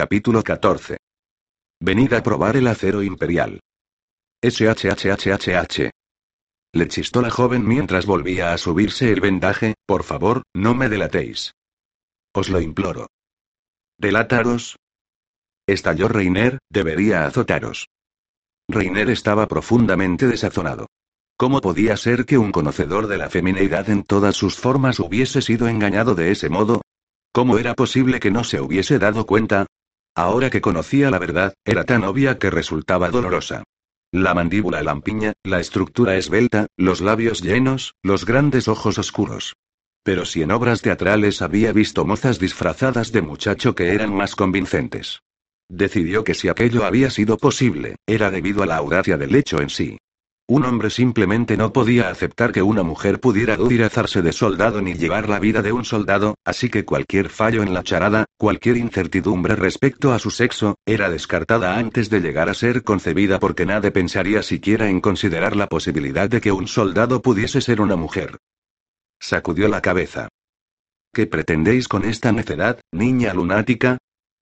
Capítulo 14. Venid a probar el acero imperial. SHHHHH. Le chistó la joven mientras volvía a subirse el vendaje, por favor, no me delatéis. Os lo imploro. ¿Delataros? Estalló Reiner, debería azotaros. Reiner estaba profundamente desazonado. ¿Cómo podía ser que un conocedor de la femineidad en todas sus formas hubiese sido engañado de ese modo? ¿Cómo era posible que no se hubiese dado cuenta? Ahora que conocía la verdad, era tan obvia que resultaba dolorosa. La mandíbula lampiña, la estructura esbelta, los labios llenos, los grandes ojos oscuros. Pero si en obras teatrales había visto mozas disfrazadas de muchacho que eran más convincentes. Decidió que si aquello había sido posible, era debido a la audacia del hecho en sí. Un hombre simplemente no podía aceptar que una mujer pudiera disfrazarse de soldado ni llevar la vida de un soldado, así que cualquier fallo en la charada, cualquier incertidumbre respecto a su sexo, era descartada antes de llegar a ser concebida porque nadie pensaría siquiera en considerar la posibilidad de que un soldado pudiese ser una mujer. Sacudió la cabeza. ¿Qué pretendéis con esta necedad, niña lunática?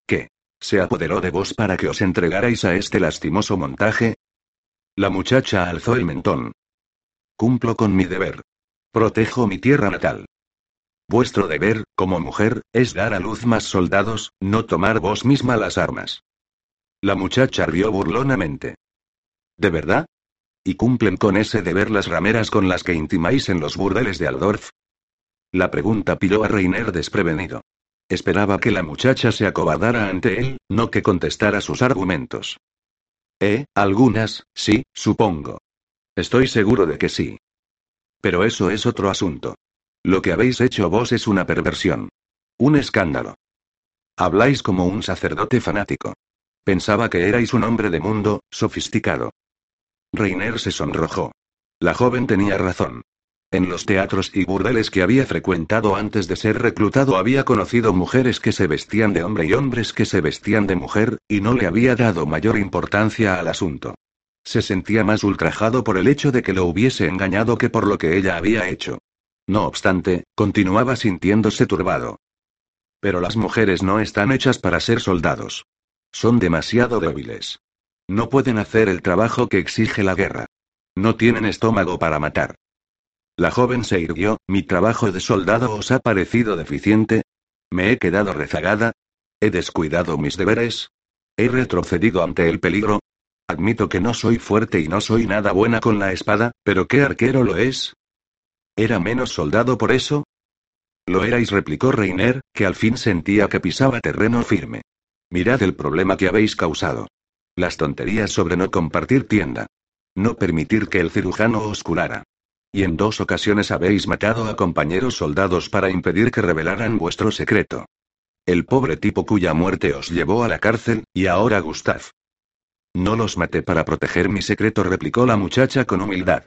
¿Qué? ¿Se apoderó de vos para que os entregarais a este lastimoso montaje? La muchacha alzó el mentón. Cumplo con mi deber. Protejo mi tierra natal. Vuestro deber, como mujer, es dar a luz más soldados, no tomar vos misma las armas. La muchacha rió burlonamente. ¿De verdad? ¿Y cumplen con ese deber las rameras con las que intimáis en los burdeles de Aldorf? La pregunta pilló a Reiner desprevenido. Esperaba que la muchacha se acobardara ante él, no que contestara sus argumentos. Eh, algunas, sí, supongo. Estoy seguro de que sí. Pero eso es otro asunto. Lo que habéis hecho vos es una perversión. Un escándalo. Habláis como un sacerdote fanático. Pensaba que erais un hombre de mundo, sofisticado. Reiner se sonrojó. La joven tenía razón. En los teatros y burdeles que había frecuentado antes de ser reclutado había conocido mujeres que se vestían de hombre y hombres que se vestían de mujer, y no le había dado mayor importancia al asunto. Se sentía más ultrajado por el hecho de que lo hubiese engañado que por lo que ella había hecho. No obstante, continuaba sintiéndose turbado. Pero las mujeres no están hechas para ser soldados. Son demasiado débiles. No pueden hacer el trabajo que exige la guerra. No tienen estómago para matar. La joven se irguió, ¿mi trabajo de soldado os ha parecido deficiente? ¿Me he quedado rezagada? ¿He descuidado mis deberes? ¿He retrocedido ante el peligro? Admito que no soy fuerte y no soy nada buena con la espada, pero ¿qué arquero lo es? ¿Era menos soldado por eso? Lo erais, replicó Reiner, que al fin sentía que pisaba terreno firme. Mirad el problema que habéis causado. Las tonterías sobre no compartir tienda. No permitir que el cirujano os curara. Y en dos ocasiones habéis matado a compañeros soldados para impedir que revelaran vuestro secreto. El pobre tipo cuya muerte os llevó a la cárcel, y ahora Gustav. No los maté para proteger mi secreto, replicó la muchacha con humildad.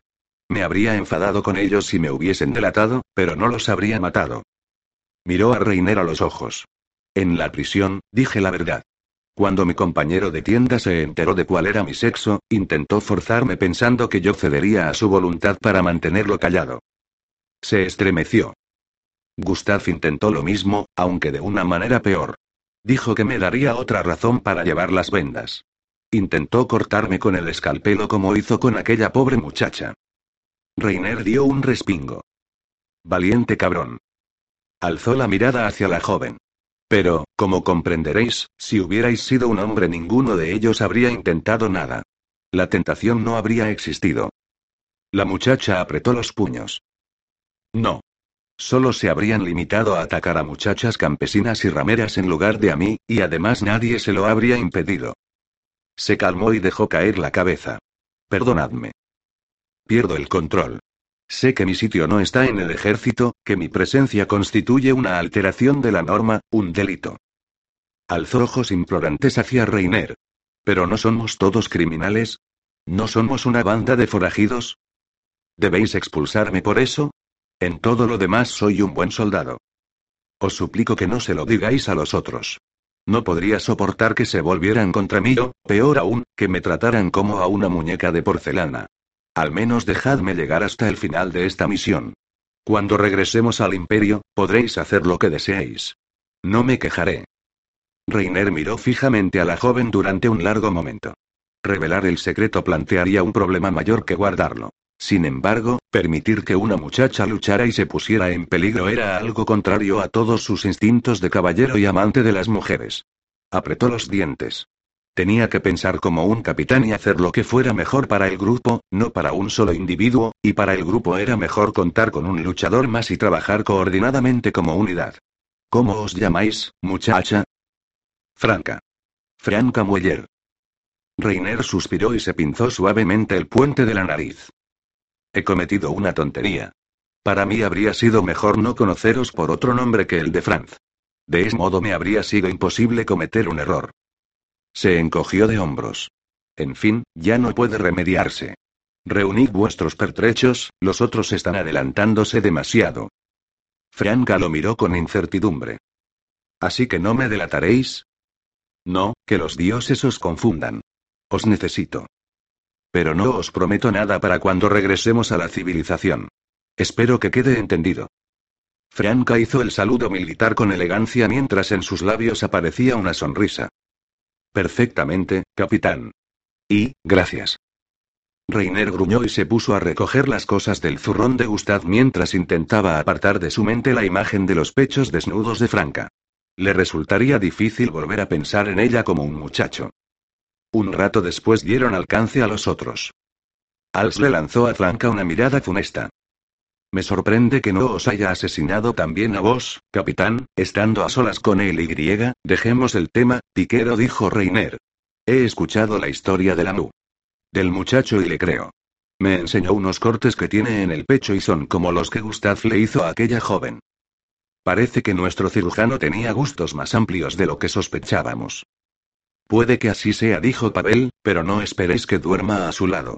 Me habría enfadado con ellos si me hubiesen delatado, pero no los habría matado. Miró a Reiner a los ojos. En la prisión, dije la verdad. Cuando mi compañero de tienda se enteró de cuál era mi sexo, intentó forzarme pensando que yo cedería a su voluntad para mantenerlo callado. Se estremeció. Gustav intentó lo mismo, aunque de una manera peor. Dijo que me daría otra razón para llevar las vendas. Intentó cortarme con el escalpelo como hizo con aquella pobre muchacha. Reiner dio un respingo. Valiente cabrón. Alzó la mirada hacia la joven. Pero, como comprenderéis, si hubierais sido un hombre ninguno de ellos habría intentado nada. La tentación no habría existido. La muchacha apretó los puños. No. Solo se habrían limitado a atacar a muchachas campesinas y rameras en lugar de a mí, y además nadie se lo habría impedido. Se calmó y dejó caer la cabeza. Perdonadme. Pierdo el control. Sé que mi sitio no está en el ejército, que mi presencia constituye una alteración de la norma, un delito. Alzó ojos implorantes hacia Reiner. ¿Pero no somos todos criminales? ¿No somos una banda de forajidos? ¿Debéis expulsarme por eso? En todo lo demás soy un buen soldado. Os suplico que no se lo digáis a los otros. No podría soportar que se volvieran contra mí o, peor aún, que me trataran como a una muñeca de porcelana. Al menos dejadme llegar hasta el final de esta misión. Cuando regresemos al imperio, podréis hacer lo que deseéis. No me quejaré. Reiner miró fijamente a la joven durante un largo momento. Revelar el secreto plantearía un problema mayor que guardarlo. Sin embargo, permitir que una muchacha luchara y se pusiera en peligro era algo contrario a todos sus instintos de caballero y amante de las mujeres. Apretó los dientes. Tenía que pensar como un capitán y hacer lo que fuera mejor para el grupo, no para un solo individuo, y para el grupo era mejor contar con un luchador más y trabajar coordinadamente como unidad. ¿Cómo os llamáis, muchacha? Franca. Franca Mueller. Reiner suspiró y se pinzó suavemente el puente de la nariz. He cometido una tontería. Para mí habría sido mejor no conoceros por otro nombre que el de Franz. De ese modo me habría sido imposible cometer un error. Se encogió de hombros. En fin, ya no puede remediarse. Reunid vuestros pertrechos, los otros están adelantándose demasiado. Franca lo miró con incertidumbre. ¿Así que no me delataréis? No, que los dioses os confundan. Os necesito. Pero no os prometo nada para cuando regresemos a la civilización. Espero que quede entendido. Franca hizo el saludo militar con elegancia mientras en sus labios aparecía una sonrisa. Perfectamente, capitán. Y, gracias. Reiner gruñó y se puso a recoger las cosas del zurrón de Gustav mientras intentaba apartar de su mente la imagen de los pechos desnudos de Franca. Le resultaría difícil volver a pensar en ella como un muchacho. Un rato después dieron alcance a los otros. Als le lanzó a Franca una mirada funesta. Me sorprende que no os haya asesinado también a vos, capitán, estando a solas con él y griega, dejemos el tema, piquero dijo Reiner. He escuchado la historia de la mu. Del muchacho y le creo. Me enseñó unos cortes que tiene en el pecho y son como los que Gustav le hizo a aquella joven. Parece que nuestro cirujano tenía gustos más amplios de lo que sospechábamos. Puede que así sea, dijo Pavel, pero no esperéis que duerma a su lado.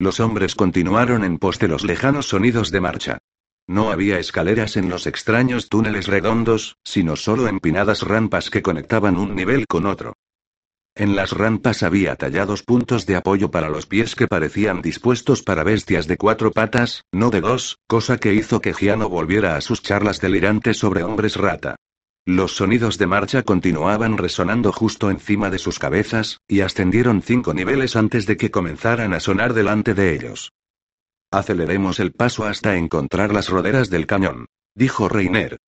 Los hombres continuaron en pos de los lejanos sonidos de marcha. No había escaleras en los extraños túneles redondos, sino solo empinadas rampas que conectaban un nivel con otro. En las rampas había tallados puntos de apoyo para los pies que parecían dispuestos para bestias de cuatro patas, no de dos, cosa que hizo que Giano volviera a sus charlas delirantes sobre hombres rata. Los sonidos de marcha continuaban resonando justo encima de sus cabezas, y ascendieron cinco niveles antes de que comenzaran a sonar delante de ellos. Aceleremos el paso hasta encontrar las roderas del cañón, dijo Reiner.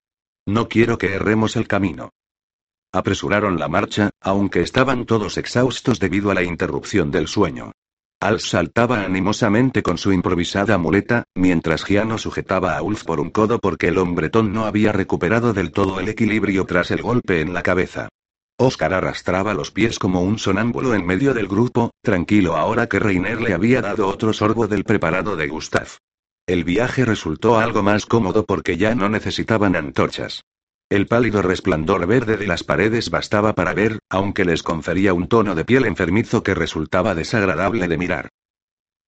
No quiero que erremos el camino. Apresuraron la marcha, aunque estaban todos exhaustos debido a la interrupción del sueño. Al saltaba animosamente con su improvisada muleta, mientras Giano sujetaba a Ulf por un codo porque el hombretón no había recuperado del todo el equilibrio tras el golpe en la cabeza. Oscar arrastraba los pies como un sonámbulo en medio del grupo, tranquilo ahora que Reiner le había dado otro sorbo del preparado de Gustav. El viaje resultó algo más cómodo porque ya no necesitaban antorchas. El pálido resplandor verde de las paredes bastaba para ver, aunque les confería un tono de piel enfermizo que resultaba desagradable de mirar.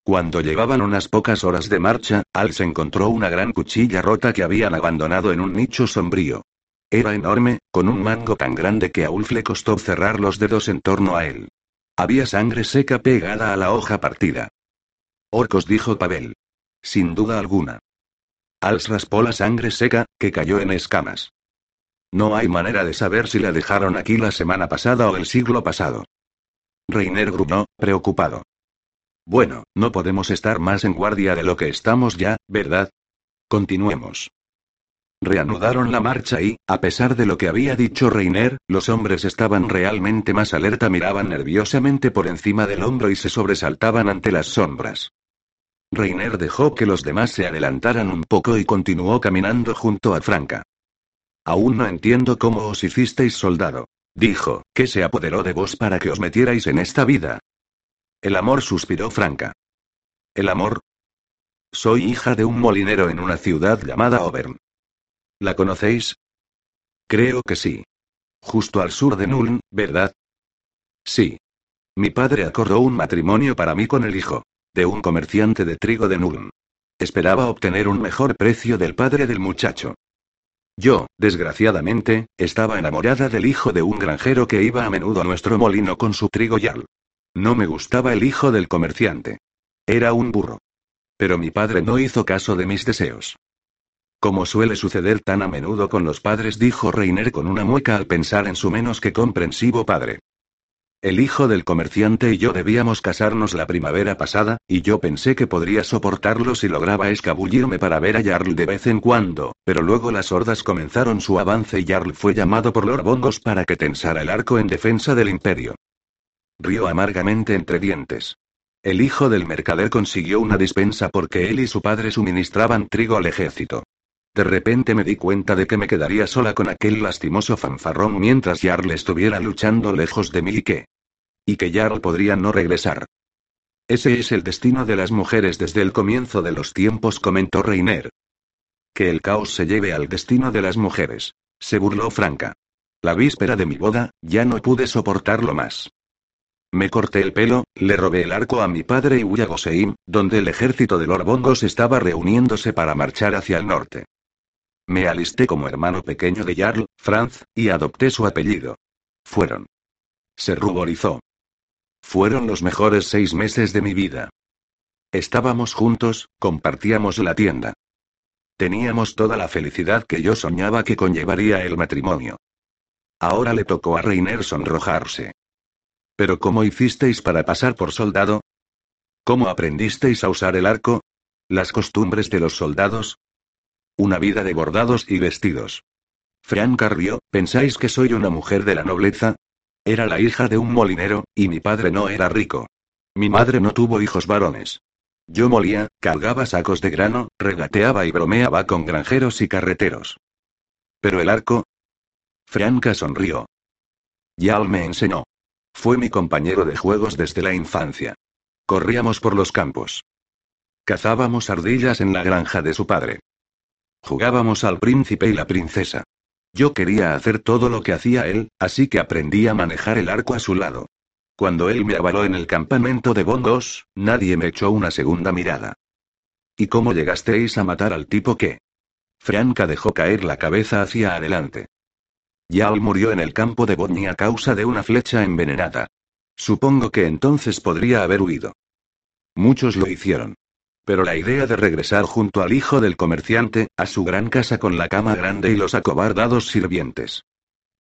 Cuando llevaban unas pocas horas de marcha, Al se encontró una gran cuchilla rota que habían abandonado en un nicho sombrío. Era enorme, con un mango tan grande que a Ulf le costó cerrar los dedos en torno a él. Había sangre seca pegada a la hoja partida. Orcos dijo Pavel. Sin duda alguna. Als raspó la sangre seca, que cayó en escamas. No hay manera de saber si la dejaron aquí la semana pasada o el siglo pasado. Reiner gruñó, preocupado. Bueno, no podemos estar más en guardia de lo que estamos ya, ¿verdad? Continuemos. Reanudaron la marcha y, a pesar de lo que había dicho Reiner, los hombres estaban realmente más alerta, miraban nerviosamente por encima del hombro y se sobresaltaban ante las sombras. Reiner dejó que los demás se adelantaran un poco y continuó caminando junto a Franca. Aún no entiendo cómo os hicisteis soldado. Dijo, ¿qué se apoderó de vos para que os metierais en esta vida? El amor suspiró Franca. ¿El amor? Soy hija de un molinero en una ciudad llamada Auburn. ¿La conocéis? Creo que sí. Justo al sur de Nuln, ¿verdad? Sí. Mi padre acordó un matrimonio para mí con el hijo de un comerciante de trigo de Nuln. Esperaba obtener un mejor precio del padre del muchacho. Yo, desgraciadamente, estaba enamorada del hijo de un granjero que iba a menudo a nuestro molino con su trigo yal. No me gustaba el hijo del comerciante. Era un burro. Pero mi padre no hizo caso de mis deseos. Como suele suceder tan a menudo con los padres, dijo Reiner con una mueca al pensar en su menos que comprensivo padre. El hijo del comerciante y yo debíamos casarnos la primavera pasada, y yo pensé que podría soportarlo si lograba escabullirme para ver a Jarl de vez en cuando, pero luego las hordas comenzaron su avance y Jarl fue llamado por Lord Bongos para que tensara el arco en defensa del imperio. Rió amargamente entre dientes. El hijo del mercader consiguió una dispensa porque él y su padre suministraban trigo al ejército. De repente me di cuenta de que me quedaría sola con aquel lastimoso fanfarrón mientras Jarl estuviera luchando lejos de mí y que... Y que Jarl podría no regresar. Ese es el destino de las mujeres desde el comienzo de los tiempos, comentó Reiner. Que el caos se lleve al destino de las mujeres. Se burló Franca. La víspera de mi boda, ya no pude soportarlo más. Me corté el pelo, le robé el arco a mi padre y huí a Goseim, donde el ejército de Lord Bongos estaba reuniéndose para marchar hacia el norte. Me alisté como hermano pequeño de Jarl, Franz, y adopté su apellido. Fueron. Se ruborizó. Fueron los mejores seis meses de mi vida. Estábamos juntos, compartíamos la tienda. Teníamos toda la felicidad que yo soñaba que conllevaría el matrimonio. Ahora le tocó a Reiner sonrojarse. ¿Pero cómo hicisteis para pasar por soldado? ¿Cómo aprendisteis a usar el arco? ¿Las costumbres de los soldados? Una vida de bordados y vestidos. Franca rió, ¿pensáis que soy una mujer de la nobleza? Era la hija de un molinero, y mi padre no era rico. Mi madre no tuvo hijos varones. Yo molía, cargaba sacos de grano, regateaba y bromeaba con granjeros y carreteros. Pero el arco. Franca sonrió. Yal me enseñó. Fue mi compañero de juegos desde la infancia. Corríamos por los campos. Cazábamos ardillas en la granja de su padre. Jugábamos al príncipe y la princesa. Yo quería hacer todo lo que hacía él, así que aprendí a manejar el arco a su lado. Cuando él me avaló en el campamento de Bongos, nadie me echó una segunda mirada. ¿Y cómo llegasteis a matar al tipo que? Franca dejó caer la cabeza hacia adelante. Yal murió en el campo de Bodni a causa de una flecha envenenada. Supongo que entonces podría haber huido. Muchos lo hicieron. Pero la idea de regresar junto al hijo del comerciante, a su gran casa con la cama grande y los acobardados sirvientes.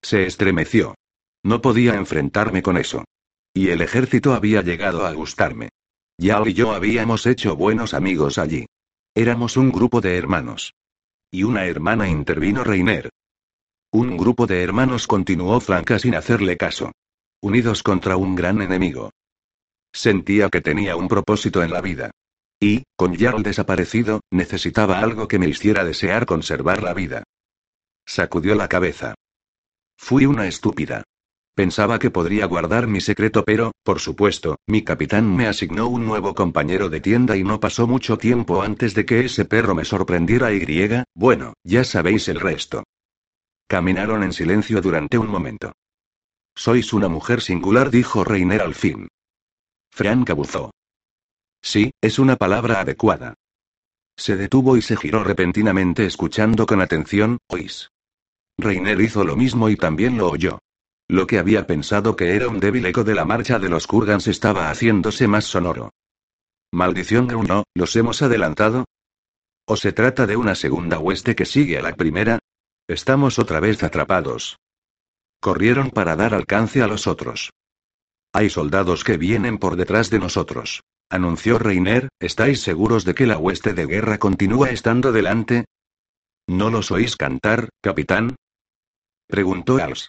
Se estremeció. No podía enfrentarme con eso. Y el ejército había llegado a gustarme. Yao y yo habíamos hecho buenos amigos allí. Éramos un grupo de hermanos. Y una hermana intervino Reiner. Un grupo de hermanos continuó Franca sin hacerle caso. Unidos contra un gran enemigo. Sentía que tenía un propósito en la vida. Y, con Jarl desaparecido, necesitaba algo que me hiciera desear conservar la vida. Sacudió la cabeza. Fui una estúpida. Pensaba que podría guardar mi secreto, pero, por supuesto, mi capitán me asignó un nuevo compañero de tienda y no pasó mucho tiempo antes de que ese perro me sorprendiera y griega, bueno, ya sabéis el resto. Caminaron en silencio durante un momento. Sois una mujer singular, dijo Reiner al fin. Frank cabuzó. Sí, es una palabra adecuada. Se detuvo y se giró repentinamente escuchando con atención, ¿oís? Reiner hizo lo mismo y también lo oyó. Lo que había pensado que era un débil eco de la marcha de los Kurgans estaba haciéndose más sonoro. Maldición Gruno, ¿los hemos adelantado? ¿O se trata de una segunda hueste que sigue a la primera? Estamos otra vez atrapados. Corrieron para dar alcance a los otros. Hay soldados que vienen por detrás de nosotros anunció Reiner, ¿estáis seguros de que la hueste de guerra continúa estando delante? ¿No los oís cantar, capitán? preguntó Als.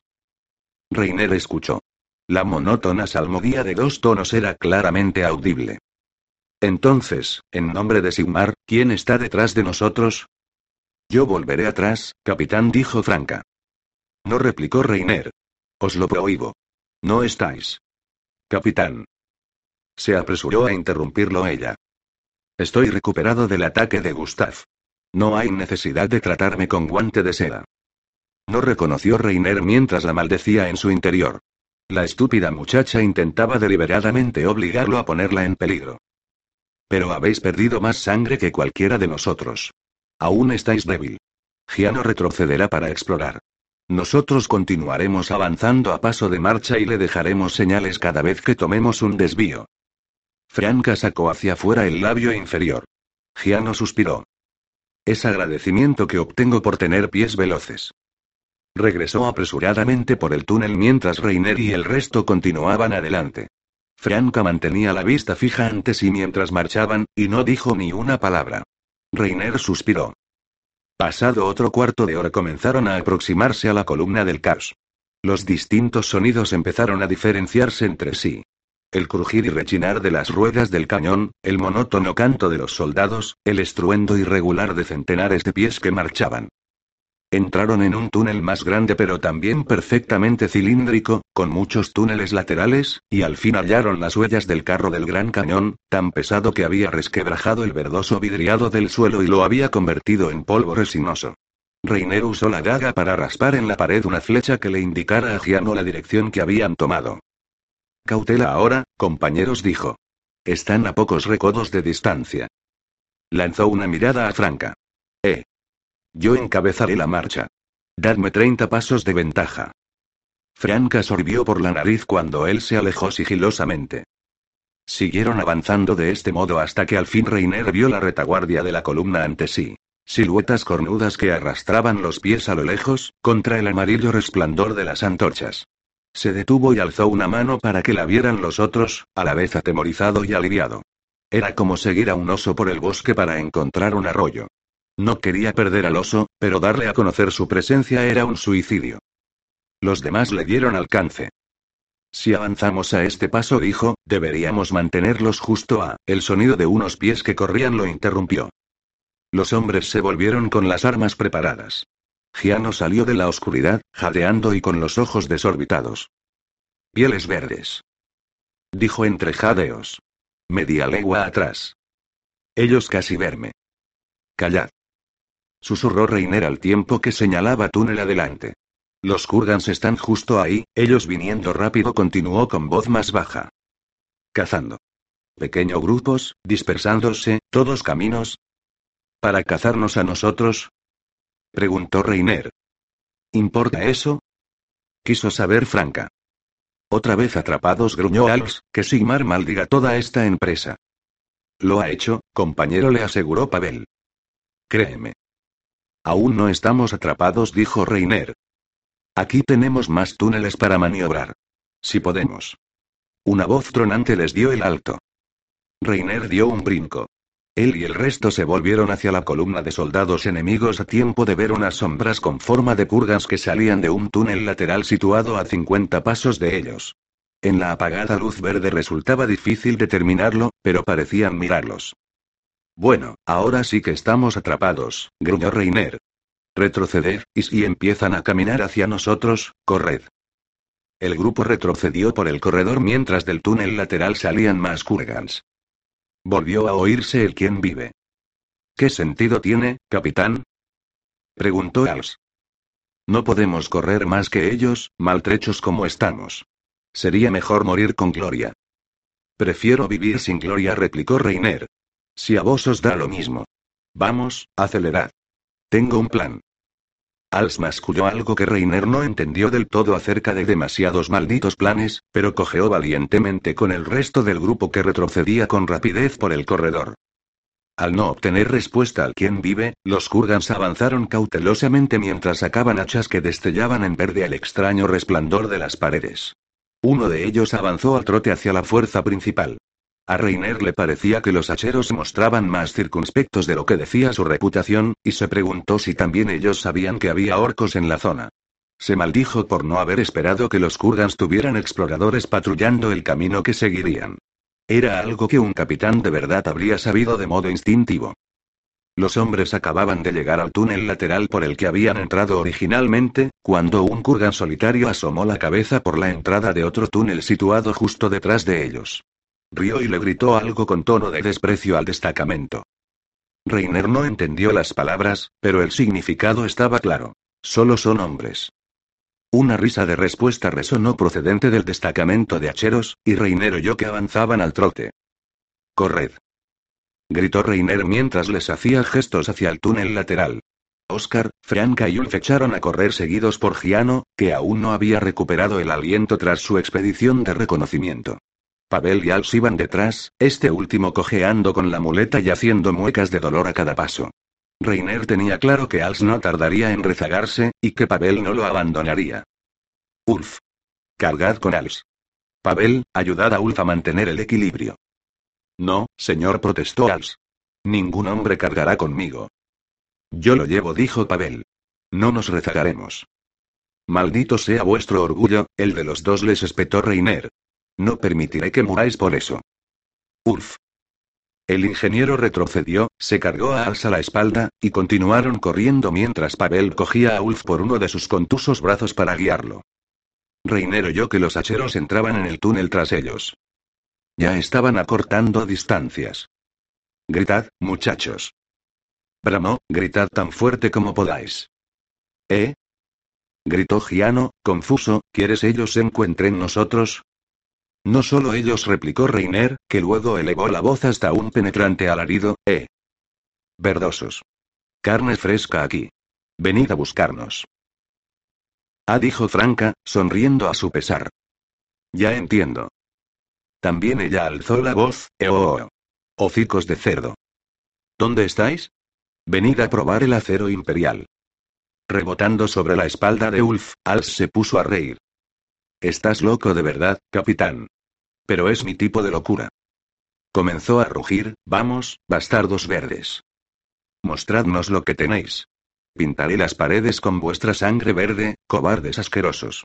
Reiner escuchó. La monótona salmodía de dos tonos era claramente audible. Entonces, en nombre de Sigmar, ¿quién está detrás de nosotros? Yo volveré atrás, capitán, dijo Franca. No replicó Reiner. Os lo prohíbo. No estáis. Capitán. Se apresuró a interrumpirlo ella. Estoy recuperado del ataque de Gustav. No hay necesidad de tratarme con guante de seda. No reconoció Reiner mientras la maldecía en su interior. La estúpida muchacha intentaba deliberadamente obligarlo a ponerla en peligro. Pero habéis perdido más sangre que cualquiera de nosotros. Aún estáis débil. Giano retrocederá para explorar. Nosotros continuaremos avanzando a paso de marcha y le dejaremos señales cada vez que tomemos un desvío. Franca sacó hacia afuera el labio inferior. Giano suspiró. Es agradecimiento que obtengo por tener pies veloces. Regresó apresuradamente por el túnel mientras Reiner y el resto continuaban adelante. Franca mantenía la vista fija ante sí mientras marchaban, y no dijo ni una palabra. Reiner suspiró. Pasado otro cuarto de hora comenzaron a aproximarse a la columna del caos. Los distintos sonidos empezaron a diferenciarse entre sí el crujir y rechinar de las ruedas del cañón, el monótono canto de los soldados, el estruendo irregular de centenares de pies que marchaban. Entraron en un túnel más grande pero también perfectamente cilíndrico, con muchos túneles laterales, y al fin hallaron las huellas del carro del gran cañón, tan pesado que había resquebrajado el verdoso vidriado del suelo y lo había convertido en polvo resinoso. Reiner usó la daga para raspar en la pared una flecha que le indicara a Giano la dirección que habían tomado. Cautela ahora, compañeros, dijo. Están a pocos recodos de distancia. Lanzó una mirada a Franca. Eh. Yo encabezaré la marcha. Dadme 30 pasos de ventaja. Franca sorbió por la nariz cuando él se alejó sigilosamente. Siguieron avanzando de este modo hasta que al fin Reiner vio la retaguardia de la columna ante sí. Siluetas cornudas que arrastraban los pies a lo lejos, contra el amarillo resplandor de las antorchas. Se detuvo y alzó una mano para que la vieran los otros, a la vez atemorizado y aliviado. Era como seguir a un oso por el bosque para encontrar un arroyo. No quería perder al oso, pero darle a conocer su presencia era un suicidio. Los demás le dieron alcance. Si avanzamos a este paso, dijo, deberíamos mantenerlos justo a. El sonido de unos pies que corrían lo interrumpió. Los hombres se volvieron con las armas preparadas. Giano salió de la oscuridad, jadeando y con los ojos desorbitados. Pieles verdes. Dijo entre jadeos. Media legua atrás. Ellos casi verme. Callad. Susurró Reiner al tiempo que señalaba túnel adelante. Los Kurgans están justo ahí, ellos viniendo rápido continuó con voz más baja. Cazando. Pequeño grupos, dispersándose, todos caminos. Para cazarnos a nosotros, Preguntó Reiner. ¿Importa eso? Quiso saber Franca. Otra vez atrapados, gruñó Als, que Sigmar maldiga toda esta empresa. Lo ha hecho, compañero, le aseguró Pavel. Créeme. Aún no estamos atrapados, dijo Reiner. Aquí tenemos más túneles para maniobrar. Si podemos. Una voz tronante les dio el alto. Reiner dio un brinco. Él y el resto se volvieron hacia la columna de soldados enemigos a tiempo de ver unas sombras con forma de purgas que salían de un túnel lateral situado a 50 pasos de ellos. En la apagada luz verde resultaba difícil determinarlo, pero parecían mirarlos. Bueno, ahora sí que estamos atrapados, gruñó Reiner. Retroceder, y si empiezan a caminar hacia nosotros, corred. El grupo retrocedió por el corredor mientras del túnel lateral salían más kurgans. Volvió a oírse el quién vive. ¿Qué sentido tiene, capitán? preguntó Als. No podemos correr más que ellos, maltrechos como estamos. Sería mejor morir con gloria. Prefiero vivir sin gloria, replicó Reiner. Si a vos os da lo mismo. Vamos, acelerad. Tengo un plan. Als masculló algo que Reiner no entendió del todo acerca de demasiados malditos planes, pero cojeó valientemente con el resto del grupo que retrocedía con rapidez por el corredor. Al no obtener respuesta al quien vive, los Kurgans avanzaron cautelosamente mientras sacaban hachas que destellaban en verde al extraño resplandor de las paredes. Uno de ellos avanzó al trote hacia la fuerza principal. A Reiner le parecía que los hacheros mostraban más circunspectos de lo que decía su reputación, y se preguntó si también ellos sabían que había orcos en la zona. Se maldijo por no haber esperado que los Kurgans tuvieran exploradores patrullando el camino que seguirían. Era algo que un capitán de verdad habría sabido de modo instintivo. Los hombres acababan de llegar al túnel lateral por el que habían entrado originalmente, cuando un Kurgan solitario asomó la cabeza por la entrada de otro túnel situado justo detrás de ellos. Rió y le gritó algo con tono de desprecio al destacamento. Reiner no entendió las palabras, pero el significado estaba claro. solo son hombres. Una risa de respuesta resonó procedente del destacamento de hacheros, y Reiner yo que avanzaban al trote. Corred. Gritó Reiner mientras les hacía gestos hacia el túnel lateral. Oscar, Franca y Ulf echaron a correr seguidos por Giano, que aún no había recuperado el aliento tras su expedición de reconocimiento. Pavel y Als iban detrás, este último cojeando con la muleta y haciendo muecas de dolor a cada paso. Reiner tenía claro que Als no tardaría en rezagarse, y que Pavel no lo abandonaría. Ulf. Cargad con Als. Pavel, ayudad a Ulf a mantener el equilibrio. No, señor, protestó Als. Ningún hombre cargará conmigo. Yo lo llevo, dijo Pavel. No nos rezagaremos. Maldito sea vuestro orgullo, el de los dos les espetó Reiner. No permitiré que muráis por eso. Ulf. El ingeniero retrocedió, se cargó a Ars a la espalda, y continuaron corriendo mientras Pavel cogía a Ulf por uno de sus contusos brazos para guiarlo. Reiner oyó que los hacheros entraban en el túnel tras ellos. Ya estaban acortando distancias. Gritad, muchachos. Bramó, gritad tan fuerte como podáis. ¿Eh? Gritó Giano, confuso, ¿quieres ellos se encuentren nosotros? No solo ellos, replicó Reiner, que luego elevó la voz hasta un penetrante alarido, ¡eh! Verdosos. Carne fresca aquí. Venid a buscarnos. Ah, dijo Franca, sonriendo a su pesar. Ya entiendo. También ella alzó la voz, ¡eh! Oh, oh. Hocicos de cerdo. ¿Dónde estáis? Venid a probar el acero imperial. Rebotando sobre la espalda de Ulf, Als se puso a reír. Estás loco de verdad, capitán. Pero es mi tipo de locura. Comenzó a rugir, vamos, bastardos verdes. Mostradnos lo que tenéis. Pintaré las paredes con vuestra sangre verde, cobardes asquerosos.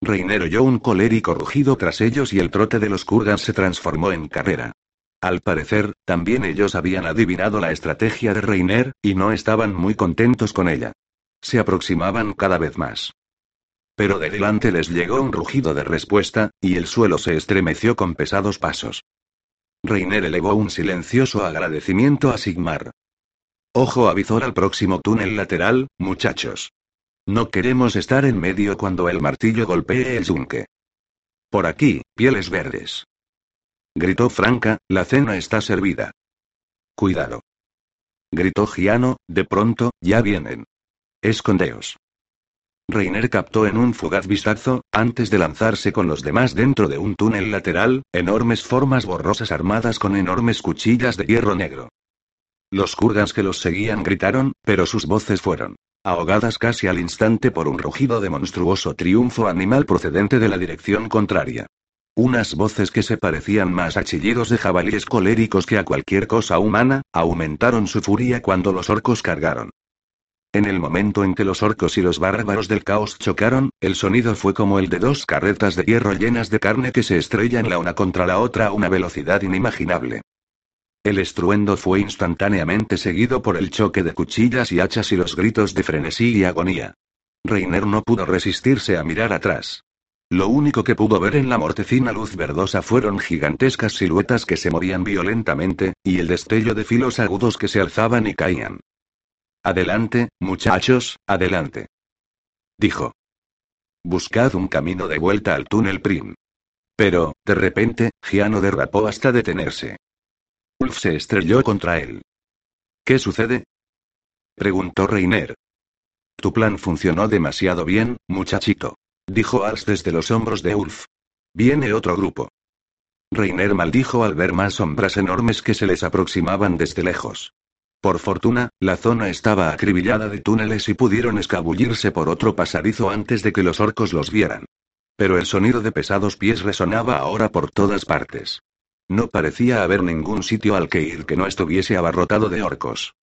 Reiner oyó un colérico rugido tras ellos y el trote de los kurgans se transformó en carrera. Al parecer, también ellos habían adivinado la estrategia de Reiner, y no estaban muy contentos con ella. Se aproximaban cada vez más. Pero de delante les llegó un rugido de respuesta, y el suelo se estremeció con pesados pasos. Reiner elevó un silencioso agradecimiento a Sigmar. Ojo avizor al próximo túnel lateral, muchachos. No queremos estar en medio cuando el martillo golpee el yunque. Por aquí, pieles verdes. Gritó Franca, la cena está servida. Cuidado. Gritó Giano, de pronto, ya vienen. Escondeos. Reiner captó en un fugaz vistazo, antes de lanzarse con los demás dentro de un túnel lateral, enormes formas borrosas armadas con enormes cuchillas de hierro negro. Los kurgans que los seguían gritaron, pero sus voces fueron ahogadas casi al instante por un rugido de monstruoso triunfo animal procedente de la dirección contraria. Unas voces que se parecían más a chillidos de jabalíes coléricos que a cualquier cosa humana, aumentaron su furia cuando los orcos cargaron. En el momento en que los orcos y los bárbaros del caos chocaron, el sonido fue como el de dos carretas de hierro llenas de carne que se estrellan la una contra la otra a una velocidad inimaginable. El estruendo fue instantáneamente seguido por el choque de cuchillas y hachas y los gritos de frenesí y agonía. Reiner no pudo resistirse a mirar atrás. Lo único que pudo ver en la mortecina luz verdosa fueron gigantescas siluetas que se movían violentamente, y el destello de filos agudos que se alzaban y caían. Adelante, muchachos, adelante. Dijo. Buscad un camino de vuelta al túnel Prim. Pero, de repente, Giano derrapó hasta detenerse. Ulf se estrelló contra él. ¿Qué sucede? preguntó Reiner. Tu plan funcionó demasiado bien, muchachito dijo Ars desde los hombros de Ulf. Viene otro grupo. Reiner maldijo al ver más sombras enormes que se les aproximaban desde lejos. Por fortuna, la zona estaba acribillada de túneles y pudieron escabullirse por otro pasadizo antes de que los orcos los vieran. Pero el sonido de pesados pies resonaba ahora por todas partes. No parecía haber ningún sitio al que ir que no estuviese abarrotado de orcos.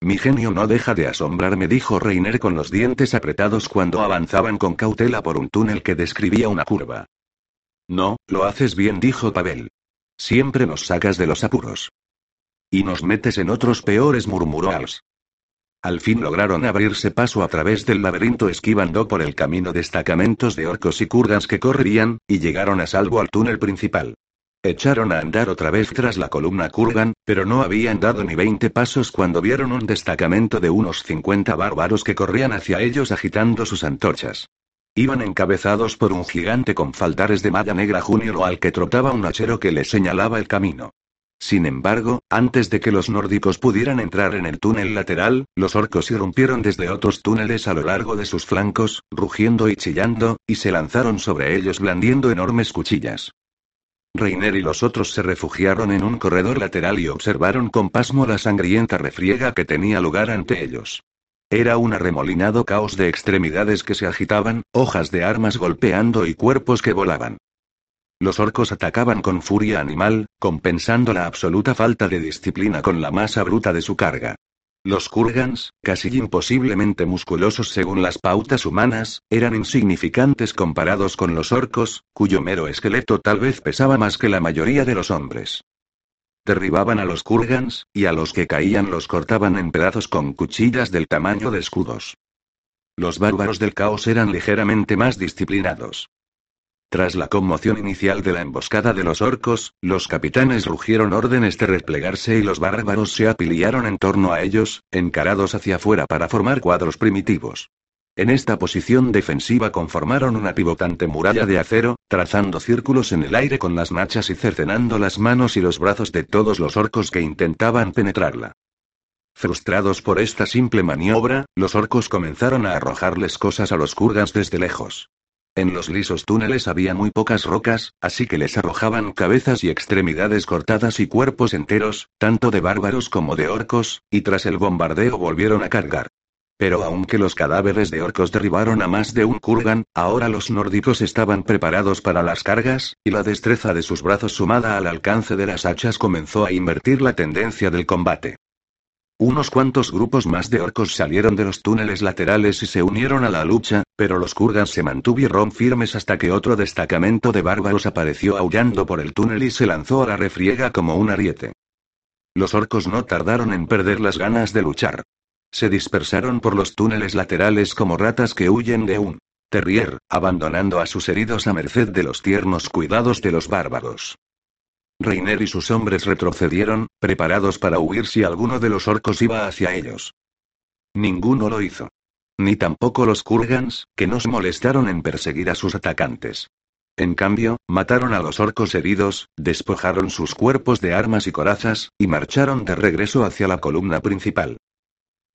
Mi genio no deja de asombrarme, dijo Reiner con los dientes apretados cuando avanzaban con cautela por un túnel que describía una curva. No, lo haces bien, dijo Pavel. Siempre nos sacas de los apuros. Y nos metes en otros peores, murmuró. Al fin lograron abrirse paso a través del laberinto esquivando por el camino destacamentos de orcos y kurgans que correrían, y llegaron a salvo al túnel principal. Echaron a andar otra vez tras la columna Kurgan, pero no habían dado ni 20 pasos cuando vieron un destacamento de unos 50 bárbaros que corrían hacia ellos agitando sus antorchas. Iban encabezados por un gigante con faldares de malla negra junior al que trotaba un hachero que les señalaba el camino. Sin embargo, antes de que los nórdicos pudieran entrar en el túnel lateral, los orcos irrumpieron desde otros túneles a lo largo de sus flancos, rugiendo y chillando, y se lanzaron sobre ellos blandiendo enormes cuchillas. Reiner y los otros se refugiaron en un corredor lateral y observaron con pasmo la sangrienta refriega que tenía lugar ante ellos. Era un arremolinado caos de extremidades que se agitaban, hojas de armas golpeando y cuerpos que volaban. Los orcos atacaban con furia animal, compensando la absoluta falta de disciplina con la masa bruta de su carga. Los kurgans, casi imposiblemente musculosos según las pautas humanas, eran insignificantes comparados con los orcos, cuyo mero esqueleto tal vez pesaba más que la mayoría de los hombres. Derribaban a los kurgans, y a los que caían los cortaban en pedazos con cuchillas del tamaño de escudos. Los bárbaros del caos eran ligeramente más disciplinados. Tras la conmoción inicial de la emboscada de los orcos, los capitanes rugieron órdenes de replegarse y los bárbaros se apiliaron en torno a ellos, encarados hacia afuera para formar cuadros primitivos. En esta posición defensiva conformaron una pivotante muralla de acero, trazando círculos en el aire con las machas y cercenando las manos y los brazos de todos los orcos que intentaban penetrarla. Frustrados por esta simple maniobra, los orcos comenzaron a arrojarles cosas a los kurgans desde lejos. En los lisos túneles había muy pocas rocas, así que les arrojaban cabezas y extremidades cortadas y cuerpos enteros, tanto de bárbaros como de orcos, y tras el bombardeo volvieron a cargar. Pero aunque los cadáveres de orcos derribaron a más de un kurgan, ahora los nórdicos estaban preparados para las cargas, y la destreza de sus brazos sumada al alcance de las hachas comenzó a invertir la tendencia del combate. Unos cuantos grupos más de orcos salieron de los túneles laterales y se unieron a la lucha, pero los kurgans se mantuvieron firmes hasta que otro destacamento de bárbaros apareció aullando por el túnel y se lanzó a la refriega como un ariete. Los orcos no tardaron en perder las ganas de luchar. Se dispersaron por los túneles laterales como ratas que huyen de un terrier, abandonando a sus heridos a merced de los tiernos cuidados de los bárbaros. Reiner y sus hombres retrocedieron, preparados para huir si alguno de los orcos iba hacia ellos. Ninguno lo hizo. Ni tampoco los kurgans, que no se molestaron en perseguir a sus atacantes. En cambio, mataron a los orcos heridos, despojaron sus cuerpos de armas y corazas, y marcharon de regreso hacia la columna principal.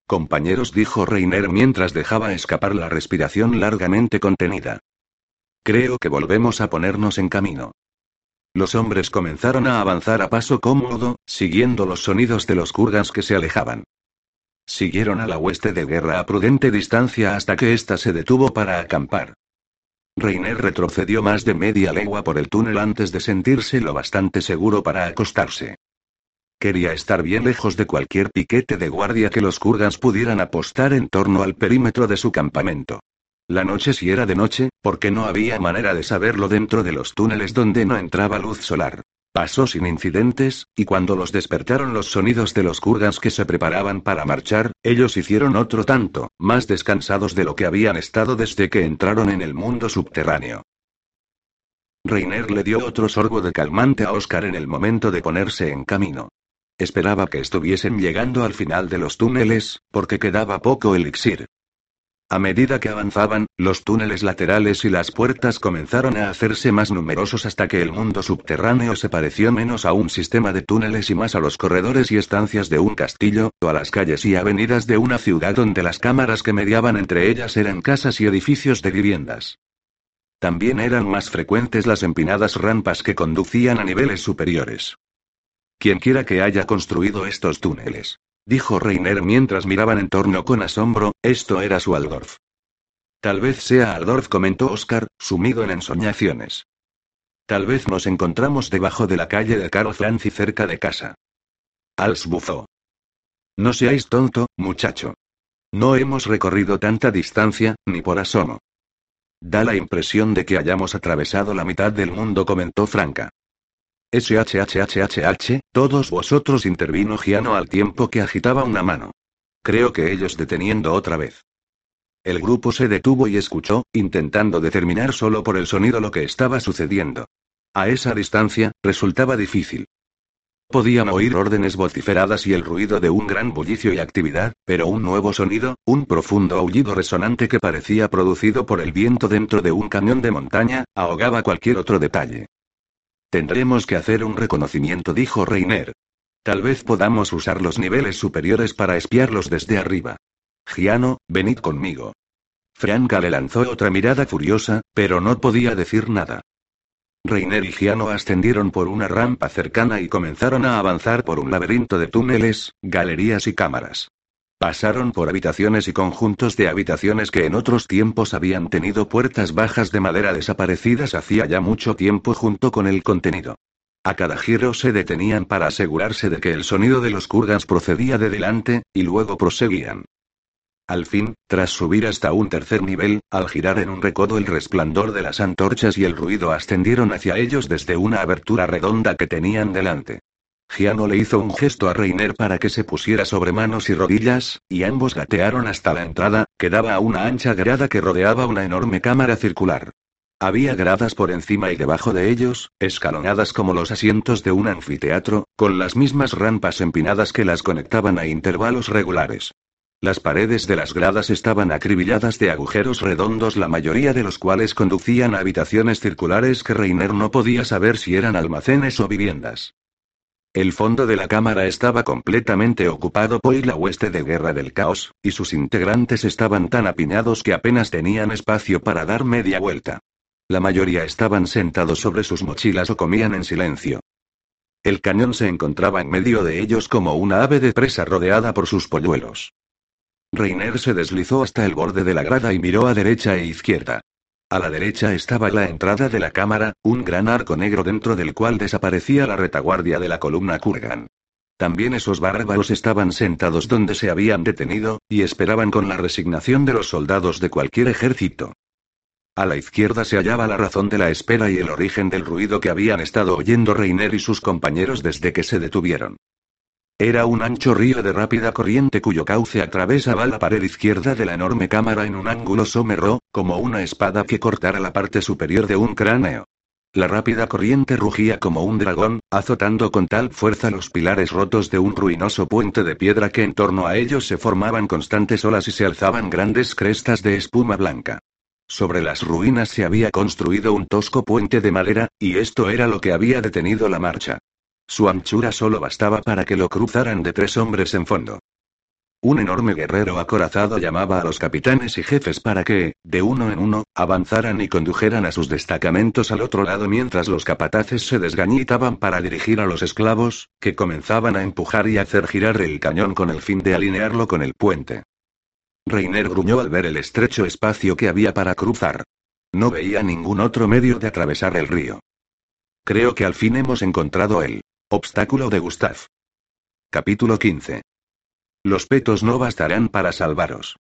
Compañeros, dijo Reiner mientras dejaba escapar la respiración largamente contenida. Creo que volvemos a ponernos en camino. Los hombres comenzaron a avanzar a paso cómodo, siguiendo los sonidos de los kurgans que se alejaban. Siguieron a la hueste de guerra a prudente distancia hasta que ésta se detuvo para acampar. Reiner retrocedió más de media legua por el túnel antes de sentirse lo bastante seguro para acostarse. Quería estar bien lejos de cualquier piquete de guardia que los kurgans pudieran apostar en torno al perímetro de su campamento. La noche si era de noche, porque no había manera de saberlo dentro de los túneles donde no entraba luz solar. Pasó sin incidentes, y cuando los despertaron los sonidos de los kurgans que se preparaban para marchar, ellos hicieron otro tanto, más descansados de lo que habían estado desde que entraron en el mundo subterráneo. Reiner le dio otro sorbo de calmante a Oscar en el momento de ponerse en camino. Esperaba que estuviesen llegando al final de los túneles, porque quedaba poco elixir. A medida que avanzaban, los túneles laterales y las puertas comenzaron a hacerse más numerosos hasta que el mundo subterráneo se pareció menos a un sistema de túneles y más a los corredores y estancias de un castillo, o a las calles y avenidas de una ciudad donde las cámaras que mediaban entre ellas eran casas y edificios de viviendas. También eran más frecuentes las empinadas rampas que conducían a niveles superiores. Quienquiera que haya construido estos túneles. Dijo Reiner mientras miraban en torno con asombro, esto era su Aldorf. Tal vez sea Aldorf, comentó Oscar, sumido en ensoñaciones. Tal vez nos encontramos debajo de la calle de Caro Franci cerca de casa. Als buzó. No seáis tonto, muchacho. No hemos recorrido tanta distancia, ni por asomo. Da la impresión de que hayamos atravesado la mitad del mundo, comentó Franca. SHHHH, todos vosotros intervino Giano al tiempo que agitaba una mano. Creo que ellos deteniendo otra vez. El grupo se detuvo y escuchó, intentando determinar solo por el sonido lo que estaba sucediendo. A esa distancia, resultaba difícil. Podían oír órdenes vociferadas y el ruido de un gran bullicio y actividad, pero un nuevo sonido, un profundo aullido resonante que parecía producido por el viento dentro de un cañón de montaña, ahogaba cualquier otro detalle. Tendremos que hacer un reconocimiento, dijo Reiner. Tal vez podamos usar los niveles superiores para espiarlos desde arriba. Giano, venid conmigo. Franca le lanzó otra mirada furiosa, pero no podía decir nada. Reiner y Giano ascendieron por una rampa cercana y comenzaron a avanzar por un laberinto de túneles, galerías y cámaras. Pasaron por habitaciones y conjuntos de habitaciones que en otros tiempos habían tenido puertas bajas de madera desaparecidas hacía ya mucho tiempo junto con el contenido. A cada giro se detenían para asegurarse de que el sonido de los kurgans procedía de delante, y luego proseguían. Al fin, tras subir hasta un tercer nivel, al girar en un recodo el resplandor de las antorchas y el ruido ascendieron hacia ellos desde una abertura redonda que tenían delante. Giano le hizo un gesto a Reiner para que se pusiera sobre manos y rodillas, y ambos gatearon hasta la entrada, que daba a una ancha grada que rodeaba una enorme cámara circular. Había gradas por encima y debajo de ellos, escalonadas como los asientos de un anfiteatro, con las mismas rampas empinadas que las conectaban a intervalos regulares. Las paredes de las gradas estaban acribilladas de agujeros redondos, la mayoría de los cuales conducían a habitaciones circulares que Reiner no podía saber si eran almacenes o viviendas. El fondo de la cámara estaba completamente ocupado por la hueste de guerra del caos, y sus integrantes estaban tan apiñados que apenas tenían espacio para dar media vuelta. La mayoría estaban sentados sobre sus mochilas o comían en silencio. El cañón se encontraba en medio de ellos como una ave de presa rodeada por sus polluelos. Reiner se deslizó hasta el borde de la grada y miró a derecha e izquierda. A la derecha estaba la entrada de la cámara, un gran arco negro dentro del cual desaparecía la retaguardia de la columna Kurgan. También esos bárbaros estaban sentados donde se habían detenido, y esperaban con la resignación de los soldados de cualquier ejército. A la izquierda se hallaba la razón de la espera y el origen del ruido que habían estado oyendo Reiner y sus compañeros desde que se detuvieron. Era un ancho río de rápida corriente cuyo cauce atravesaba la pared izquierda de la enorme cámara en un ángulo somerro, como una espada que cortara la parte superior de un cráneo. La rápida corriente rugía como un dragón, azotando con tal fuerza los pilares rotos de un ruinoso puente de piedra que en torno a ellos se formaban constantes olas y se alzaban grandes crestas de espuma blanca. Sobre las ruinas se había construido un tosco puente de madera, y esto era lo que había detenido la marcha. Su anchura solo bastaba para que lo cruzaran de tres hombres en fondo. Un enorme guerrero acorazado llamaba a los capitanes y jefes para que, de uno en uno, avanzaran y condujeran a sus destacamentos al otro lado mientras los capataces se desgañitaban para dirigir a los esclavos, que comenzaban a empujar y hacer girar el cañón con el fin de alinearlo con el puente. Reiner gruñó al ver el estrecho espacio que había para cruzar. No veía ningún otro medio de atravesar el río. Creo que al fin hemos encontrado el Obstáculo de Gustav. Capítulo 15. Los petos no bastarán para salvaros.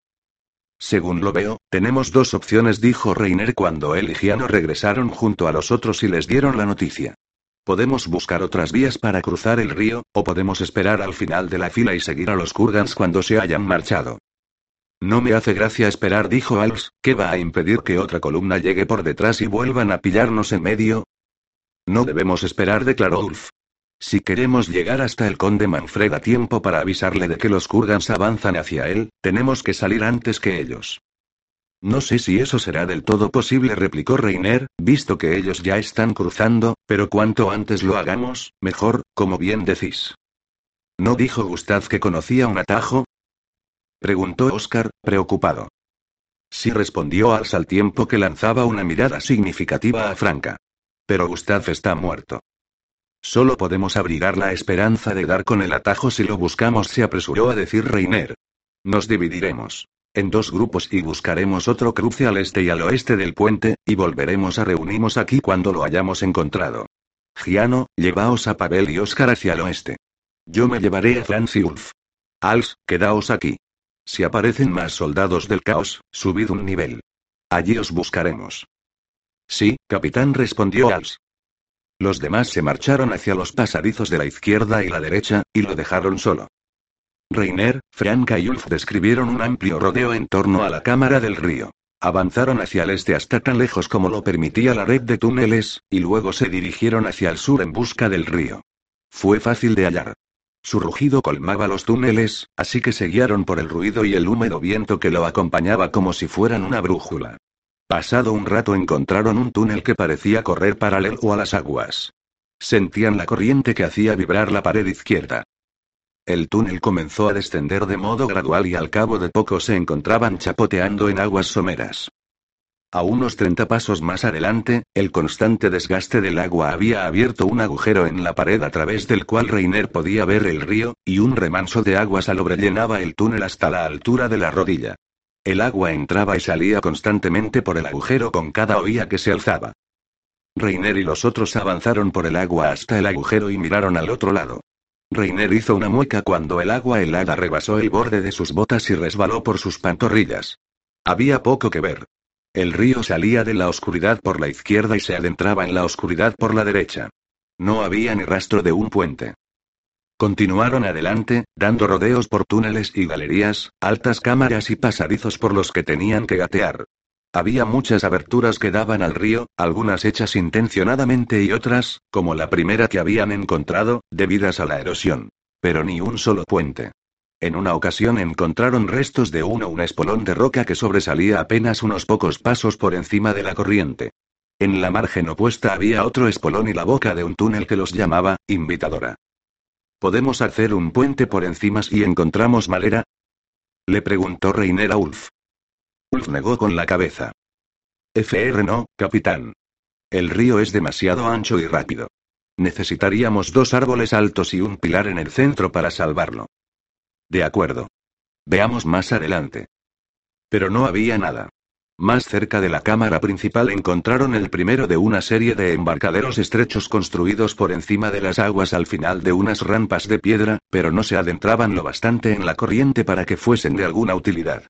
Según lo veo, tenemos dos opciones, dijo Reiner cuando él y Giano regresaron junto a los otros y les dieron la noticia. Podemos buscar otras vías para cruzar el río, o podemos esperar al final de la fila y seguir a los Kurgans cuando se hayan marchado. No me hace gracia esperar, dijo Als, ¿qué va a impedir que otra columna llegue por detrás y vuelvan a pillarnos en medio? No debemos esperar, declaró Ulf. Si queremos llegar hasta el conde Manfred a tiempo para avisarle de que los Kurgans avanzan hacia él, tenemos que salir antes que ellos. No sé si eso será del todo posible, replicó Reiner, visto que ellos ya están cruzando, pero cuanto antes lo hagamos, mejor, como bien decís. ¿No dijo Gustav que conocía un atajo? preguntó Oscar, preocupado. Sí respondió Ars al tiempo que lanzaba una mirada significativa a Franca. Pero Gustav está muerto. Solo podemos abrigar la esperanza de dar con el atajo si lo buscamos, se apresuró a decir Reiner. Nos dividiremos en dos grupos y buscaremos otro cruce al este y al oeste del puente, y volveremos a reunirnos aquí cuando lo hayamos encontrado. Giano, llevaos a Pavel y Oscar hacia el oeste. Yo me llevaré a Franz y Ulf. Als, quedaos aquí. Si aparecen más soldados del caos, subid un nivel. Allí os buscaremos. Sí, capitán, respondió Als. Los demás se marcharon hacia los pasadizos de la izquierda y la derecha, y lo dejaron solo. Reiner, Franca y Ulf describieron un amplio rodeo en torno a la cámara del río. Avanzaron hacia el este hasta tan lejos como lo permitía la red de túneles, y luego se dirigieron hacia el sur en busca del río. Fue fácil de hallar. Su rugido colmaba los túneles, así que se guiaron por el ruido y el húmedo viento que lo acompañaba como si fueran una brújula. Pasado un rato encontraron un túnel que parecía correr paralelo a las aguas. Sentían la corriente que hacía vibrar la pared izquierda. El túnel comenzó a descender de modo gradual y al cabo de poco se encontraban chapoteando en aguas someras. A unos 30 pasos más adelante, el constante desgaste del agua había abierto un agujero en la pared a través del cual Reiner podía ver el río, y un remanso de agua salobre llenaba el túnel hasta la altura de la rodilla. El agua entraba y salía constantemente por el agujero con cada oía que se alzaba. Reiner y los otros avanzaron por el agua hasta el agujero y miraron al otro lado. Reiner hizo una mueca cuando el agua helada rebasó el borde de sus botas y resbaló por sus pantorrillas. Había poco que ver. El río salía de la oscuridad por la izquierda y se adentraba en la oscuridad por la derecha. No había ni rastro de un puente. Continuaron adelante, dando rodeos por túneles y galerías, altas cámaras y pasadizos por los que tenían que gatear. Había muchas aberturas que daban al río, algunas hechas intencionadamente y otras, como la primera que habían encontrado, debidas a la erosión. Pero ni un solo puente. En una ocasión encontraron restos de uno un espolón de roca que sobresalía apenas unos pocos pasos por encima de la corriente. En la margen opuesta había otro espolón y la boca de un túnel que los llamaba, invitadora. ¿Podemos hacer un puente por encima si encontramos madera? Le preguntó Reiner a Ulf. Ulf negó con la cabeza. FR no, capitán. El río es demasiado ancho y rápido. Necesitaríamos dos árboles altos y un pilar en el centro para salvarlo. De acuerdo. Veamos más adelante. Pero no había nada. Más cerca de la cámara principal encontraron el primero de una serie de embarcaderos estrechos construidos por encima de las aguas al final de unas rampas de piedra, pero no se adentraban lo bastante en la corriente para que fuesen de alguna utilidad.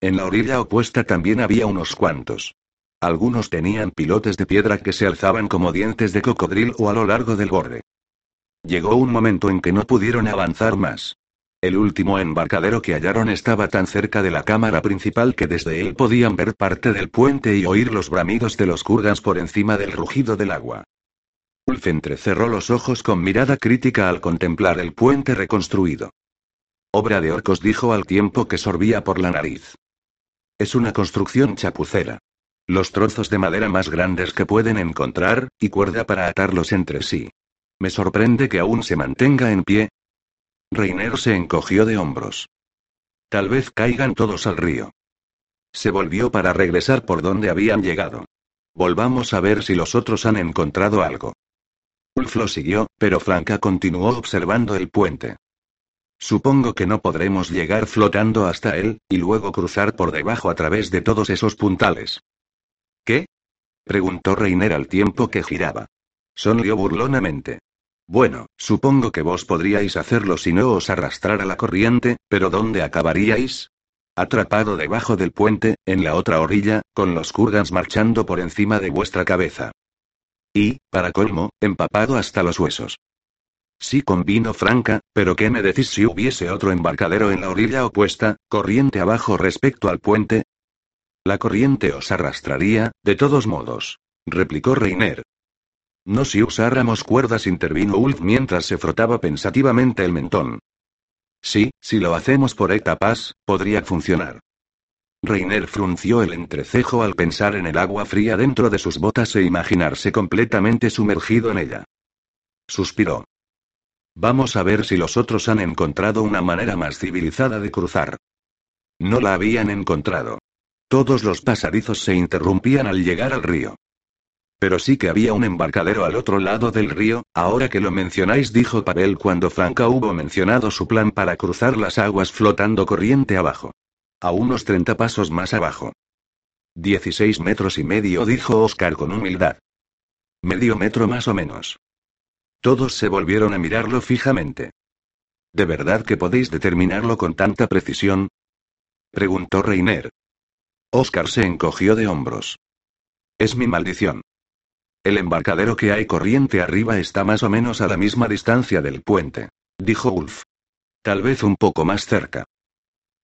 En la orilla opuesta también había unos cuantos. Algunos tenían pilotes de piedra que se alzaban como dientes de cocodrilo a lo largo del borde. Llegó un momento en que no pudieron avanzar más. El último embarcadero que hallaron estaba tan cerca de la cámara principal que desde él podían ver parte del puente y oír los bramidos de los kurgans por encima del rugido del agua. Ulf entrecerró los ojos con mirada crítica al contemplar el puente reconstruido. Obra de orcos dijo al tiempo que sorbía por la nariz. Es una construcción chapucera. Los trozos de madera más grandes que pueden encontrar, y cuerda para atarlos entre sí. Me sorprende que aún se mantenga en pie, Reiner se encogió de hombros. Tal vez caigan todos al río. Se volvió para regresar por donde habían llegado. Volvamos a ver si los otros han encontrado algo. Ulf lo siguió, pero Franca continuó observando el puente. Supongo que no podremos llegar flotando hasta él, y luego cruzar por debajo a través de todos esos puntales. ¿Qué? preguntó Reiner al tiempo que giraba. Sonrió burlonamente. Bueno, supongo que vos podríais hacerlo si no os arrastrara la corriente, pero ¿dónde acabaríais? Atrapado debajo del puente, en la otra orilla, con los kurgans marchando por encima de vuestra cabeza. Y, para colmo, empapado hasta los huesos. Sí convino Franca, pero ¿qué me decís si hubiese otro embarcadero en la orilla opuesta, corriente abajo respecto al puente? La corriente os arrastraría, de todos modos, replicó Reiner. No si usáramos cuerdas, intervino Ulf mientras se frotaba pensativamente el mentón. Sí, si lo hacemos por etapas, podría funcionar. Reiner frunció el entrecejo al pensar en el agua fría dentro de sus botas e imaginarse completamente sumergido en ella. Suspiró. Vamos a ver si los otros han encontrado una manera más civilizada de cruzar. No la habían encontrado. Todos los pasadizos se interrumpían al llegar al río. Pero sí que había un embarcadero al otro lado del río, ahora que lo mencionáis, dijo Pavel cuando Franca hubo mencionado su plan para cruzar las aguas flotando corriente abajo. A unos 30 pasos más abajo. 16 metros y medio, dijo Oscar con humildad. Medio metro más o menos. Todos se volvieron a mirarlo fijamente. ¿De verdad que podéis determinarlo con tanta precisión? preguntó Reiner. Oscar se encogió de hombros. Es mi maldición. El embarcadero que hay corriente arriba está más o menos a la misma distancia del puente. Dijo Ulf. Tal vez un poco más cerca.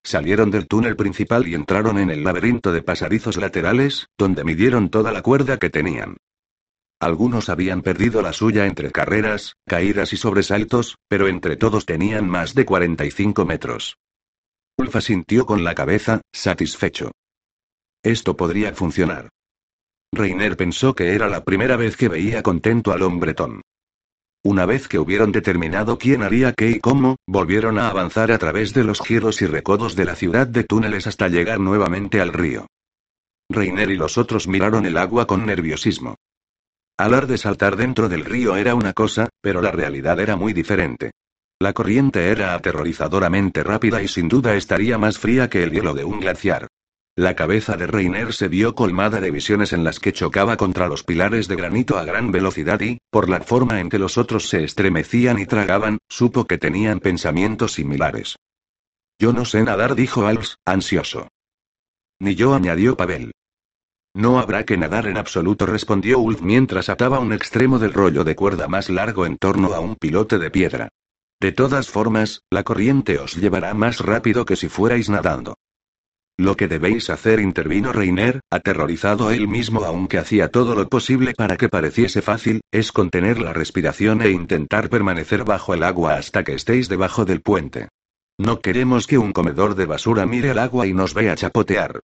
Salieron del túnel principal y entraron en el laberinto de pasadizos laterales, donde midieron toda la cuerda que tenían. Algunos habían perdido la suya entre carreras, caídas y sobresaltos, pero entre todos tenían más de 45 metros. Ulf asintió con la cabeza, satisfecho. Esto podría funcionar. Reiner pensó que era la primera vez que veía contento al hombretón. Una vez que hubieron determinado quién haría qué y cómo, volvieron a avanzar a través de los giros y recodos de la ciudad de túneles hasta llegar nuevamente al río. Reiner y los otros miraron el agua con nerviosismo. Hablar de saltar dentro del río era una cosa, pero la realidad era muy diferente. La corriente era aterrorizadoramente rápida y sin duda estaría más fría que el hielo de un glaciar. La cabeza de Reiner se vio colmada de visiones en las que chocaba contra los pilares de granito a gran velocidad y, por la forma en que los otros se estremecían y tragaban, supo que tenían pensamientos similares. Yo no sé nadar, dijo Als, ansioso. Ni yo, añadió Pavel. No habrá que nadar en absoluto, respondió Ulf mientras ataba un extremo del rollo de cuerda más largo en torno a un pilote de piedra. De todas formas, la corriente os llevará más rápido que si fuerais nadando. Lo que debéis hacer, intervino Reiner, aterrorizado él mismo aunque hacía todo lo posible para que pareciese fácil, es contener la respiración e intentar permanecer bajo el agua hasta que estéis debajo del puente. No queremos que un comedor de basura mire al agua y nos vea chapotear.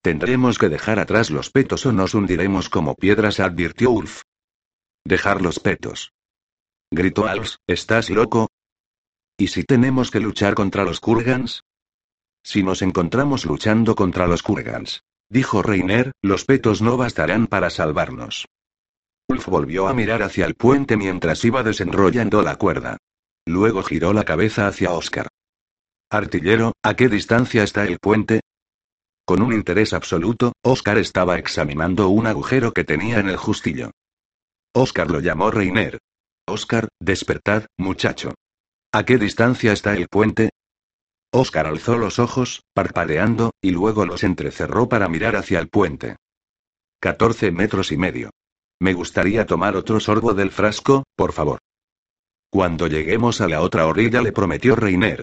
Tendremos que dejar atrás los petos o nos hundiremos como piedras, advirtió Ulf. Dejar los petos. Gritó Als, ¿estás loco? ¿Y si tenemos que luchar contra los Kurgans? Si nos encontramos luchando contra los Kurgans, dijo Reiner, los petos no bastarán para salvarnos. Ulf volvió a mirar hacia el puente mientras iba desenrollando la cuerda. Luego giró la cabeza hacia Oscar. Artillero, ¿a qué distancia está el puente? Con un interés absoluto, Oscar estaba examinando un agujero que tenía en el justillo. Oscar lo llamó Reiner. Oscar, despertad, muchacho. ¿A qué distancia está el puente? Oscar alzó los ojos, parpadeando, y luego los entrecerró para mirar hacia el puente. 14 metros y medio. Me gustaría tomar otro sorbo del frasco, por favor. Cuando lleguemos a la otra orilla le prometió Reiner.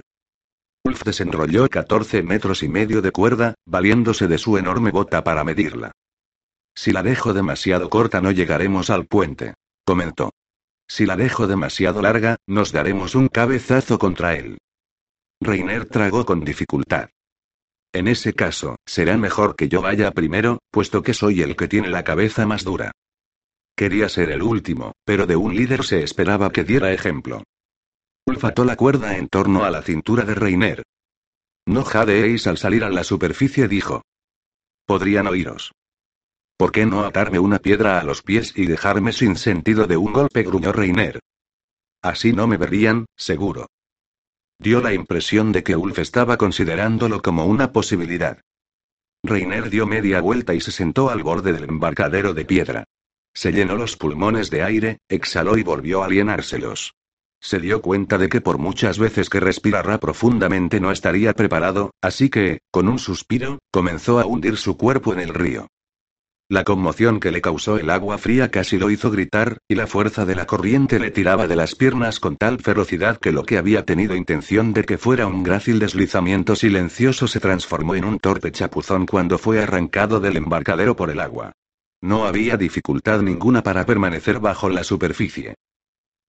Ulf desenrolló 14 metros y medio de cuerda, valiéndose de su enorme bota para medirla. Si la dejo demasiado corta no llegaremos al puente, comentó. Si la dejo demasiado larga, nos daremos un cabezazo contra él. Reiner tragó con dificultad. En ese caso, será mejor que yo vaya primero, puesto que soy el que tiene la cabeza más dura. Quería ser el último, pero de un líder se esperaba que diera ejemplo. Ulf ató la cuerda en torno a la cintura de Reiner. No jadeéis al salir a la superficie, dijo. Podrían oíros. ¿Por qué no atarme una piedra a los pies y dejarme sin sentido de un golpe? gruñó Reiner. Así no me verían, seguro. Dio la impresión de que Ulf estaba considerándolo como una posibilidad. Reiner dio media vuelta y se sentó al borde del embarcadero de piedra. Se llenó los pulmones de aire, exhaló y volvió a llenárselos. Se dio cuenta de que por muchas veces que respirara profundamente no estaría preparado, así que, con un suspiro, comenzó a hundir su cuerpo en el río. La conmoción que le causó el agua fría casi lo hizo gritar, y la fuerza de la corriente le tiraba de las piernas con tal ferocidad que lo que había tenido intención de que fuera un grácil deslizamiento silencioso se transformó en un torpe chapuzón cuando fue arrancado del embarcadero por el agua. No había dificultad ninguna para permanecer bajo la superficie.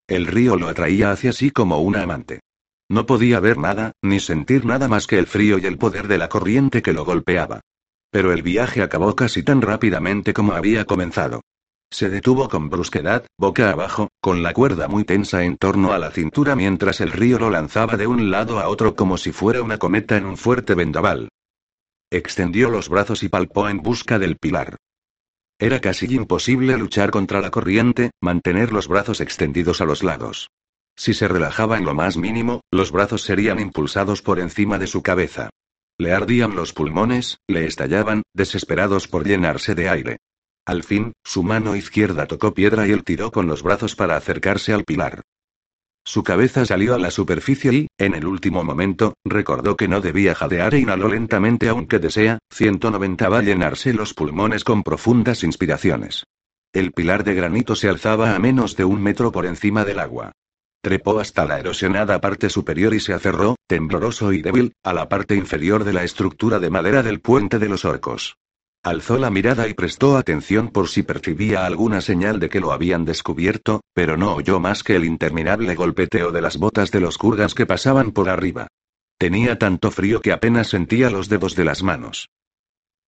El río lo atraía hacia sí como una amante. No podía ver nada, ni sentir nada más que el frío y el poder de la corriente que lo golpeaba. Pero el viaje acabó casi tan rápidamente como había comenzado. Se detuvo con brusquedad, boca abajo, con la cuerda muy tensa en torno a la cintura mientras el río lo lanzaba de un lado a otro como si fuera una cometa en un fuerte vendaval. Extendió los brazos y palpó en busca del pilar. Era casi imposible luchar contra la corriente, mantener los brazos extendidos a los lados. Si se relajaba en lo más mínimo, los brazos serían impulsados por encima de su cabeza. Le ardían los pulmones, le estallaban, desesperados por llenarse de aire. Al fin, su mano izquierda tocó piedra y él tiró con los brazos para acercarse al pilar. Su cabeza salió a la superficie y, en el último momento, recordó que no debía jadear e inhaló lentamente aunque desea, 190 va a llenarse los pulmones con profundas inspiraciones. El pilar de granito se alzaba a menos de un metro por encima del agua. Trepó hasta la erosionada parte superior y se aferró, tembloroso y débil, a la parte inferior de la estructura de madera del puente de los orcos. Alzó la mirada y prestó atención por si percibía alguna señal de que lo habían descubierto, pero no oyó más que el interminable golpeteo de las botas de los kurgas que pasaban por arriba. Tenía tanto frío que apenas sentía los dedos de las manos.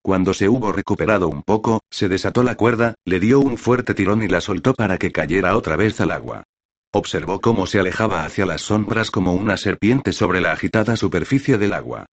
Cuando se hubo recuperado un poco, se desató la cuerda, le dio un fuerte tirón y la soltó para que cayera otra vez al agua. Observó cómo se alejaba hacia las sombras como una serpiente sobre la agitada superficie del agua.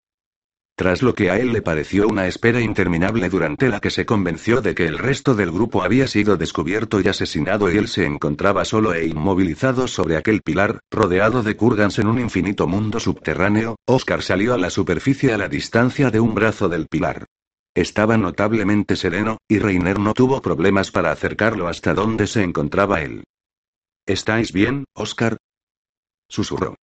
Tras lo que a él le pareció una espera interminable durante la que se convenció de que el resto del grupo había sido descubierto y asesinado y él se encontraba solo e inmovilizado sobre aquel pilar, rodeado de kurgans en un infinito mundo subterráneo, Oscar salió a la superficie a la distancia de un brazo del pilar. Estaba notablemente sereno, y Reiner no tuvo problemas para acercarlo hasta donde se encontraba él. ¿Estáis bien, Oscar? Susurró.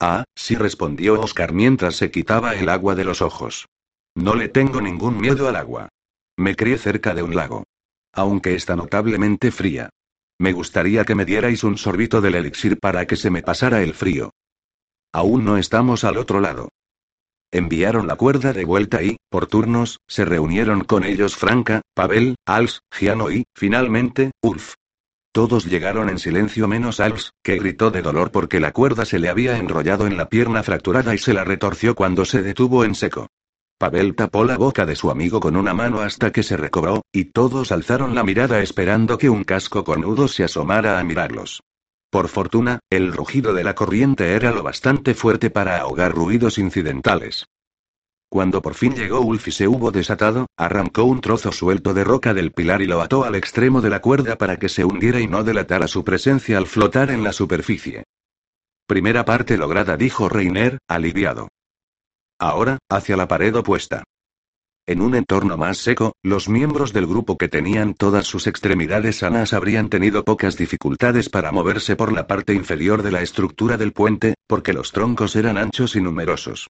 Ah, sí respondió Oscar mientras se quitaba el agua de los ojos. No le tengo ningún miedo al agua. Me crié cerca de un lago. Aunque está notablemente fría. Me gustaría que me dierais un sorbito del elixir para que se me pasara el frío. Aún no estamos al otro lado. Enviaron la cuerda de vuelta y, por turnos, se reunieron con ellos Franca, Pavel, Als, Giano y, finalmente, Ulf. Todos llegaron en silencio menos Als, que gritó de dolor porque la cuerda se le había enrollado en la pierna fracturada y se la retorció cuando se detuvo en seco. Pavel tapó la boca de su amigo con una mano hasta que se recobró, y todos alzaron la mirada esperando que un casco cornudo se asomara a mirarlos. Por fortuna, el rugido de la corriente era lo bastante fuerte para ahogar ruidos incidentales. Cuando por fin llegó Ulf y se hubo desatado, arrancó un trozo suelto de roca del pilar y lo ató al extremo de la cuerda para que se hundiera y no delatara su presencia al flotar en la superficie. Primera parte lograda, dijo Reiner, aliviado. Ahora, hacia la pared opuesta. En un entorno más seco, los miembros del grupo que tenían todas sus extremidades sanas habrían tenido pocas dificultades para moverse por la parte inferior de la estructura del puente, porque los troncos eran anchos y numerosos.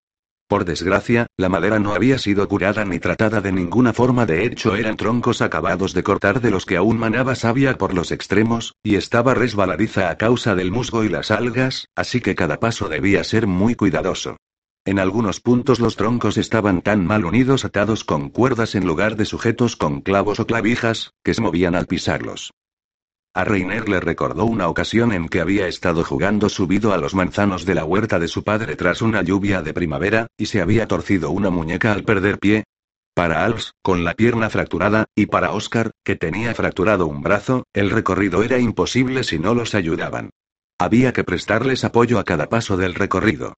Por desgracia, la madera no había sido curada ni tratada de ninguna forma, de hecho eran troncos acabados de cortar de los que aún manaba savia por los extremos, y estaba resbaladiza a causa del musgo y las algas, así que cada paso debía ser muy cuidadoso. En algunos puntos los troncos estaban tan mal unidos atados con cuerdas en lugar de sujetos con clavos o clavijas, que se movían al pisarlos. A Reiner le recordó una ocasión en que había estado jugando subido a los manzanos de la huerta de su padre tras una lluvia de primavera, y se había torcido una muñeca al perder pie. Para Als, con la pierna fracturada, y para Oscar, que tenía fracturado un brazo, el recorrido era imposible si no los ayudaban. Había que prestarles apoyo a cada paso del recorrido.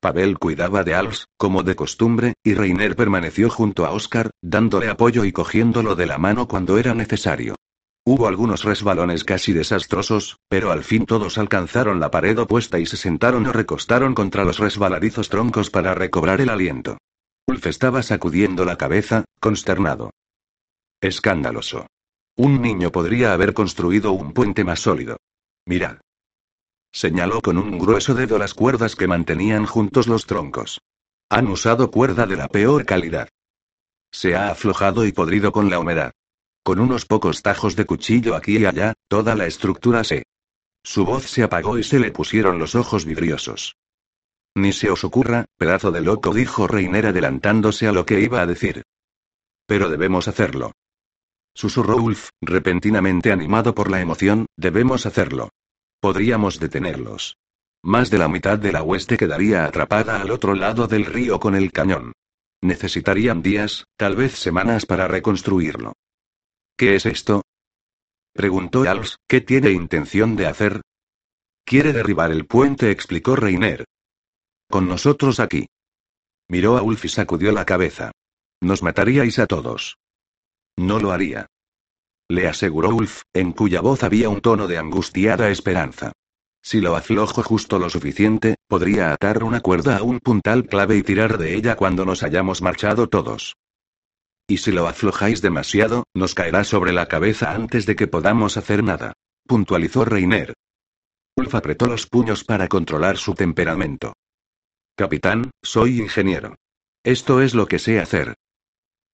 Pavel cuidaba de Als, como de costumbre, y Reiner permaneció junto a Oscar, dándole apoyo y cogiéndolo de la mano cuando era necesario. Hubo algunos resbalones casi desastrosos, pero al fin todos alcanzaron la pared opuesta y se sentaron o recostaron contra los resbaladizos troncos para recobrar el aliento. Ulf estaba sacudiendo la cabeza, consternado. Escandaloso. Un niño podría haber construido un puente más sólido. Mirad. Señaló con un grueso dedo las cuerdas que mantenían juntos los troncos. Han usado cuerda de la peor calidad. Se ha aflojado y podrido con la humedad. Con unos pocos tajos de cuchillo aquí y allá, toda la estructura se... Su voz se apagó y se le pusieron los ojos vidriosos. Ni se os ocurra, pedazo de loco, dijo Reiner adelantándose a lo que iba a decir. Pero debemos hacerlo. Susurró Ulf, repentinamente animado por la emoción, debemos hacerlo. Podríamos detenerlos. Más de la mitad de la hueste quedaría atrapada al otro lado del río con el cañón. Necesitarían días, tal vez semanas para reconstruirlo. ¿Qué es esto? Preguntó Als, ¿qué tiene intención de hacer? Quiere derribar el puente, explicó Reiner. Con nosotros aquí. Miró a Ulf y sacudió la cabeza. Nos mataríais a todos. No lo haría. Le aseguró Ulf, en cuya voz había un tono de angustiada esperanza. Si lo aflojo justo lo suficiente, podría atar una cuerda a un puntal clave y tirar de ella cuando nos hayamos marchado todos. Y si lo aflojáis demasiado, nos caerá sobre la cabeza antes de que podamos hacer nada. Puntualizó Reiner. Ulf apretó los puños para controlar su temperamento. Capitán, soy ingeniero. Esto es lo que sé hacer.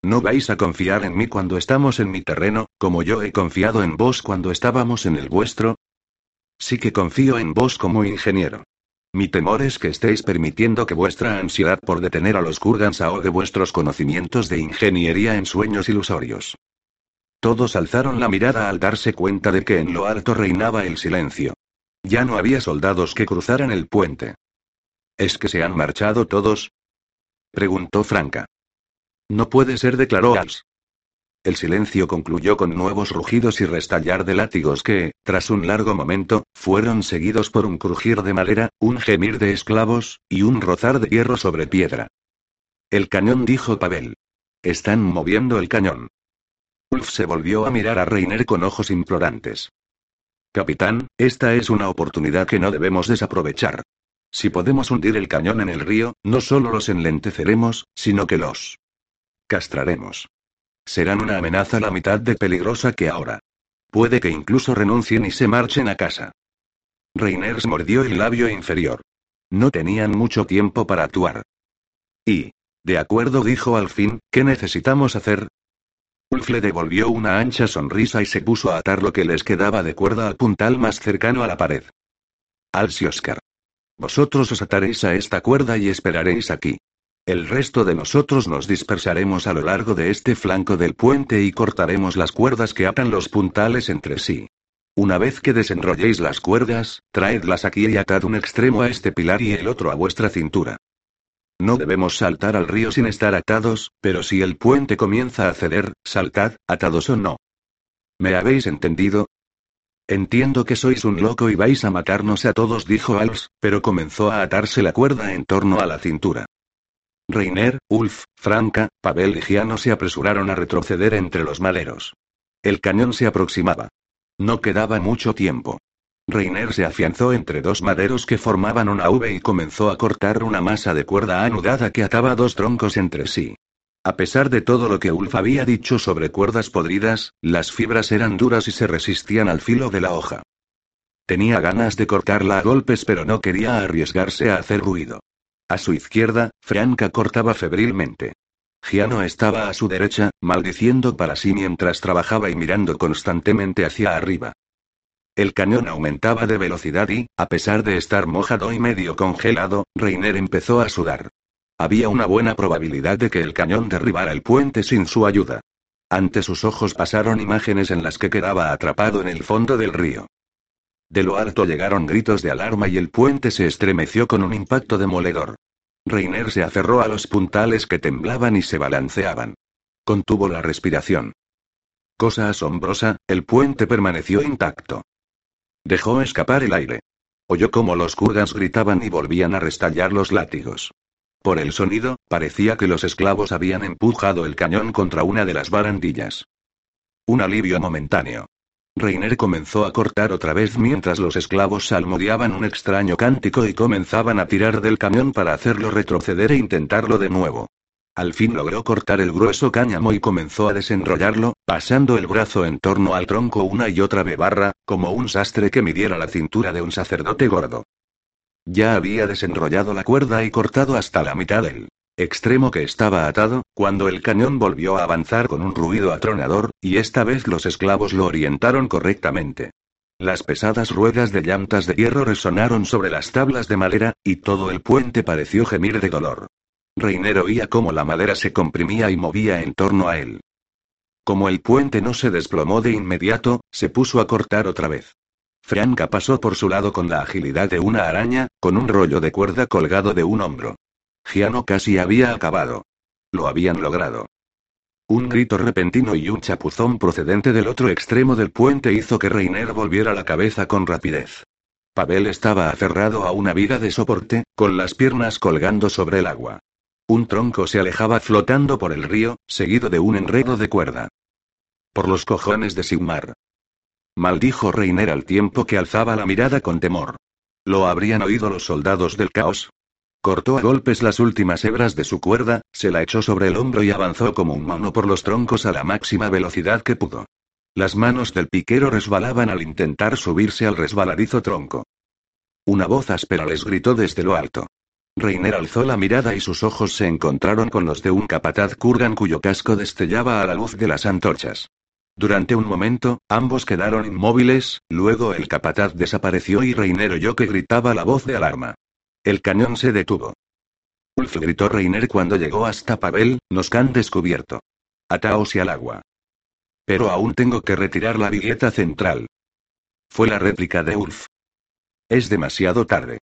No vais a confiar en mí cuando estamos en mi terreno, como yo he confiado en vos cuando estábamos en el vuestro. Sí que confío en vos como ingeniero. Mi temor es que estéis permitiendo que vuestra ansiedad por detener a los Kurgans ahogue vuestros conocimientos de ingeniería en sueños ilusorios. Todos alzaron la mirada al darse cuenta de que en lo alto reinaba el silencio. Ya no había soldados que cruzaran el puente. ¿Es que se han marchado todos? preguntó Franca. No puede ser, declaró Als. El silencio concluyó con nuevos rugidos y restallar de látigos que, tras un largo momento, fueron seguidos por un crujir de madera, un gemir de esclavos, y un rozar de hierro sobre piedra. El cañón dijo Pavel. Están moviendo el cañón. Ulf se volvió a mirar a Reiner con ojos implorantes. Capitán, esta es una oportunidad que no debemos desaprovechar. Si podemos hundir el cañón en el río, no solo los enlenteceremos, sino que los castraremos. Serán una amenaza la mitad de peligrosa que ahora. Puede que incluso renuncien y se marchen a casa. Reiners mordió el labio inferior. No tenían mucho tiempo para actuar. Y. De acuerdo, dijo al fin, ¿qué necesitamos hacer? Ulf le devolvió una ancha sonrisa y se puso a atar lo que les quedaba de cuerda al puntal más cercano a la pared. Als y Oscar. Vosotros os ataréis a esta cuerda y esperaréis aquí. El resto de nosotros nos dispersaremos a lo largo de este flanco del puente y cortaremos las cuerdas que atan los puntales entre sí. Una vez que desenrolléis las cuerdas, traedlas aquí y atad un extremo a este pilar y el otro a vuestra cintura. No debemos saltar al río sin estar atados, pero si el puente comienza a ceder, saltad, atados o no. ¿Me habéis entendido? Entiendo que sois un loco y vais a matarnos a todos, dijo Als, pero comenzó a atarse la cuerda en torno a la cintura. Reiner, Ulf, Franca, Pavel y Giano se apresuraron a retroceder entre los maderos. El cañón se aproximaba. No quedaba mucho tiempo. Reiner se afianzó entre dos maderos que formaban una V y comenzó a cortar una masa de cuerda anudada que ataba dos troncos entre sí. A pesar de todo lo que Ulf había dicho sobre cuerdas podridas, las fibras eran duras y se resistían al filo de la hoja. Tenía ganas de cortarla a golpes pero no quería arriesgarse a hacer ruido. A su izquierda, Franca cortaba febrilmente. Giano estaba a su derecha, maldiciendo para sí mientras trabajaba y mirando constantemente hacia arriba. El cañón aumentaba de velocidad y, a pesar de estar mojado y medio congelado, Reiner empezó a sudar. Había una buena probabilidad de que el cañón derribara el puente sin su ayuda. Ante sus ojos pasaron imágenes en las que quedaba atrapado en el fondo del río. De lo alto llegaron gritos de alarma y el puente se estremeció con un impacto demoledor. Reiner se aferró a los puntales que temblaban y se balanceaban. Contuvo la respiración. Cosa asombrosa, el puente permaneció intacto. Dejó escapar el aire. Oyó cómo los kurgans gritaban y volvían a restallar los látigos. Por el sonido, parecía que los esclavos habían empujado el cañón contra una de las barandillas. Un alivio momentáneo. Reiner comenzó a cortar otra vez mientras los esclavos salmodiaban un extraño cántico y comenzaban a tirar del camión para hacerlo retroceder e intentarlo de nuevo. Al fin logró cortar el grueso cáñamo y comenzó a desenrollarlo, pasando el brazo en torno al tronco una y otra bebarra, como un sastre que midiera la cintura de un sacerdote gordo. Ya había desenrollado la cuerda y cortado hasta la mitad del extremo que estaba atado, cuando el cañón volvió a avanzar con un ruido atronador, y esta vez los esclavos lo orientaron correctamente. Las pesadas ruedas de llantas de hierro resonaron sobre las tablas de madera, y todo el puente pareció gemir de dolor. Reiner oía cómo la madera se comprimía y movía en torno a él. Como el puente no se desplomó de inmediato, se puso a cortar otra vez. Franca pasó por su lado con la agilidad de una araña, con un rollo de cuerda colgado de un hombro. Giano casi había acabado. Lo habían logrado. Un grito repentino y un chapuzón procedente del otro extremo del puente hizo que Reiner volviera la cabeza con rapidez. Pavel estaba aferrado a una viga de soporte, con las piernas colgando sobre el agua. Un tronco se alejaba flotando por el río, seguido de un enredo de cuerda. Por los cojones de Sigmar. Maldijo Reiner al tiempo que alzaba la mirada con temor. ¿Lo habrían oído los soldados del caos? Cortó a golpes las últimas hebras de su cuerda, se la echó sobre el hombro y avanzó como un mono por los troncos a la máxima velocidad que pudo. Las manos del piquero resbalaban al intentar subirse al resbaladizo tronco. Una voz áspera les gritó desde lo alto. Reiner alzó la mirada y sus ojos se encontraron con los de un capataz kurgan cuyo casco destellaba a la luz de las antorchas. Durante un momento, ambos quedaron inmóviles, luego el capataz desapareció y Reiner oyó que gritaba la voz de alarma. El cañón se detuvo. Ulf gritó Reiner cuando llegó hasta Pavel, nos han descubierto. Ataos y al agua. Pero aún tengo que retirar la billeta central. Fue la réplica de Ulf. Es demasiado tarde.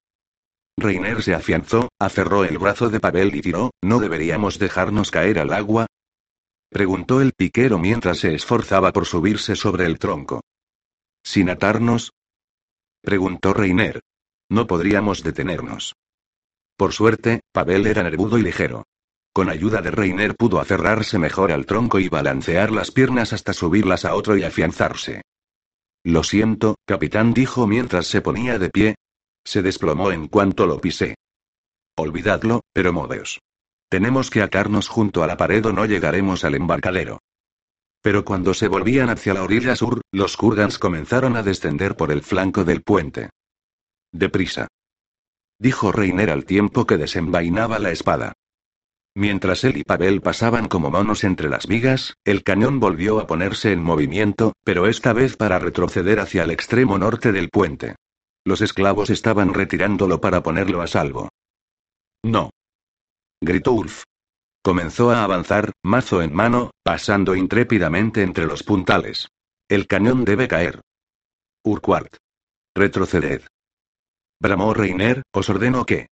Reiner se afianzó, aferró el brazo de Pavel y tiró, ¿no deberíamos dejarnos caer al agua? Preguntó el piquero mientras se esforzaba por subirse sobre el tronco. ¿Sin atarnos? Preguntó Reiner. No podríamos detenernos. Por suerte, Pavel era nervudo y ligero. Con ayuda de Reiner pudo aferrarse mejor al tronco y balancear las piernas hasta subirlas a otro y afianzarse. Lo siento, capitán dijo mientras se ponía de pie. Se desplomó en cuanto lo pisé. Olvidadlo, pero moveos. Tenemos que atarnos junto a la pared o no llegaremos al embarcadero. Pero cuando se volvían hacia la orilla sur, los kurgans comenzaron a descender por el flanco del puente. Deprisa. Dijo Reiner al tiempo que desenvainaba la espada. Mientras él y Pavel pasaban como monos entre las vigas, el cañón volvió a ponerse en movimiento, pero esta vez para retroceder hacia el extremo norte del puente. Los esclavos estaban retirándolo para ponerlo a salvo. No gritó Ulf. Comenzó a avanzar, mazo en mano, pasando intrépidamente entre los puntales. El cañón debe caer. Urquhart. Retroceded. Bramó Reiner, os ordeno que.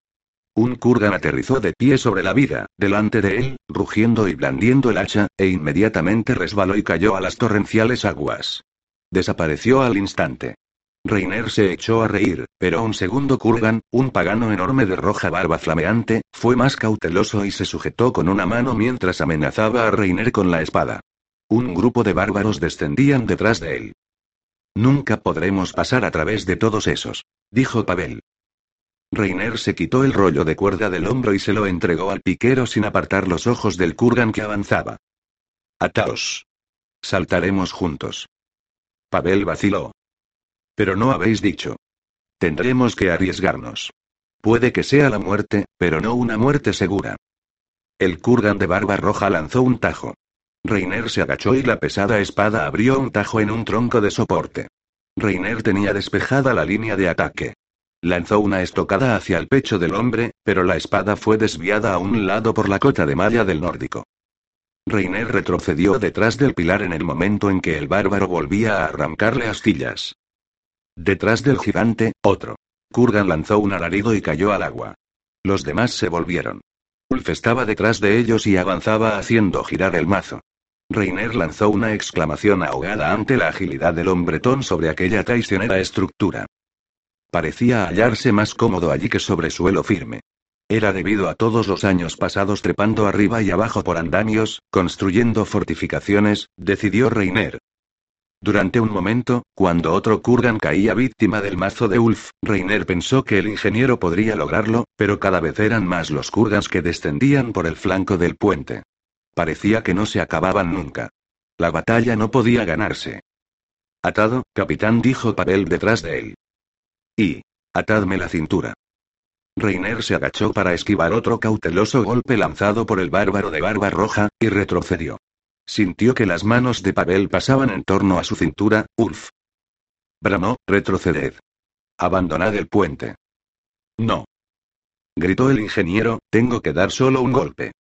Un Kurgan aterrizó de pie sobre la vida, delante de él, rugiendo y blandiendo el hacha, e inmediatamente resbaló y cayó a las torrenciales aguas. Desapareció al instante. Reiner se echó a reír, pero un segundo Kurgan, un pagano enorme de roja barba flameante, fue más cauteloso y se sujetó con una mano mientras amenazaba a Reiner con la espada. Un grupo de bárbaros descendían detrás de él. Nunca podremos pasar a través de todos esos, dijo Pavel. Reiner se quitó el rollo de cuerda del hombro y se lo entregó al piquero sin apartar los ojos del Kurgan que avanzaba. Ataos. Saltaremos juntos. Pavel vaciló. Pero no habéis dicho. Tendremos que arriesgarnos. Puede que sea la muerte, pero no una muerte segura. El Kurgan de barba roja lanzó un tajo. Reiner se agachó y la pesada espada abrió un tajo en un tronco de soporte. Reiner tenía despejada la línea de ataque. Lanzó una estocada hacia el pecho del hombre, pero la espada fue desviada a un lado por la cota de malla del nórdico. Reiner retrocedió detrás del pilar en el momento en que el bárbaro volvía a arrancarle astillas. Detrás del gigante, otro. Kurgan lanzó un alarido y cayó al agua. Los demás se volvieron. Ulf estaba detrás de ellos y avanzaba haciendo girar el mazo. Reiner lanzó una exclamación ahogada ante la agilidad del hombretón sobre aquella traicionera estructura. Parecía hallarse más cómodo allí que sobre suelo firme. Era debido a todos los años pasados trepando arriba y abajo por andamios, construyendo fortificaciones, decidió Reiner, durante un momento, cuando otro Kurgan caía víctima del mazo de Ulf, Reiner pensó que el ingeniero podría lograrlo, pero cada vez eran más los Kurgans que descendían por el flanco del puente. Parecía que no se acababan nunca. La batalla no podía ganarse. Atado, capitán, dijo Pavel detrás de él. Y. Atadme la cintura. Reiner se agachó para esquivar otro cauteloso golpe lanzado por el bárbaro de barba roja, y retrocedió. Sintió que las manos de Pavel pasaban en torno a su cintura, Ulf. Bramó, retroceded. Abandonad el puente. No. Gritó el ingeniero, tengo que dar solo un golpe.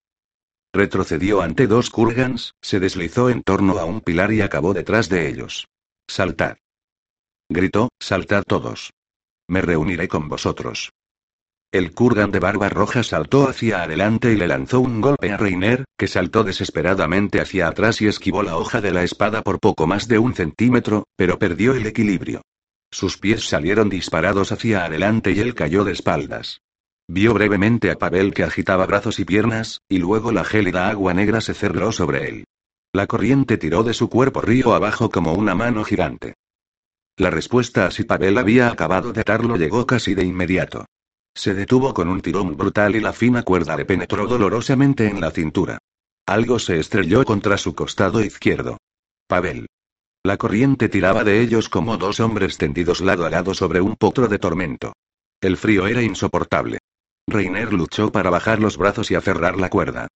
Retrocedió ante dos kurgans, se deslizó en torno a un pilar y acabó detrás de ellos. Saltad. Gritó, saltad todos. Me reuniré con vosotros. El Kurgan de barba roja saltó hacia adelante y le lanzó un golpe a Reiner, que saltó desesperadamente hacia atrás y esquivó la hoja de la espada por poco más de un centímetro, pero perdió el equilibrio. Sus pies salieron disparados hacia adelante y él cayó de espaldas. Vio brevemente a Pavel que agitaba brazos y piernas, y luego la gélida agua negra se cerró sobre él. La corriente tiró de su cuerpo río abajo como una mano gigante. La respuesta a si Pavel había acabado de atarlo llegó casi de inmediato. Se detuvo con un tirón brutal y la fina cuerda le penetró dolorosamente en la cintura. Algo se estrelló contra su costado izquierdo. Pavel. La corriente tiraba de ellos como dos hombres tendidos lado a lado sobre un potro de tormento. El frío era insoportable. Reiner luchó para bajar los brazos y aferrar la cuerda.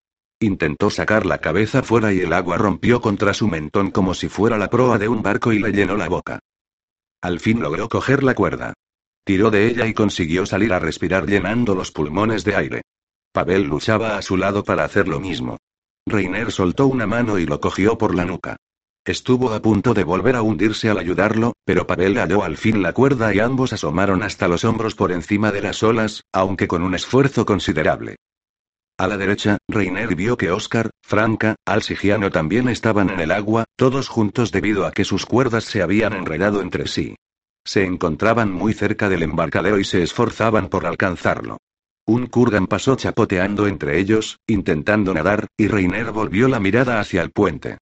Intentó sacar la cabeza fuera y el agua rompió contra su mentón como si fuera la proa de un barco y le llenó la boca. Al fin logró coger la cuerda. Tiró de ella y consiguió salir a respirar llenando los pulmones de aire. Pavel luchaba a su lado para hacer lo mismo. Reiner soltó una mano y lo cogió por la nuca. Estuvo a punto de volver a hundirse al ayudarlo, pero Pavel halló al fin la cuerda y ambos asomaron hasta los hombros por encima de las olas, aunque con un esfuerzo considerable. A la derecha, Reiner vio que Oscar, Franca, Alsigiano también estaban en el agua, todos juntos debido a que sus cuerdas se habían enredado entre sí. Se encontraban muy cerca del embarcadero y se esforzaban por alcanzarlo. Un Kurgan pasó chapoteando entre ellos, intentando nadar, y Reiner volvió la mirada hacia el puente.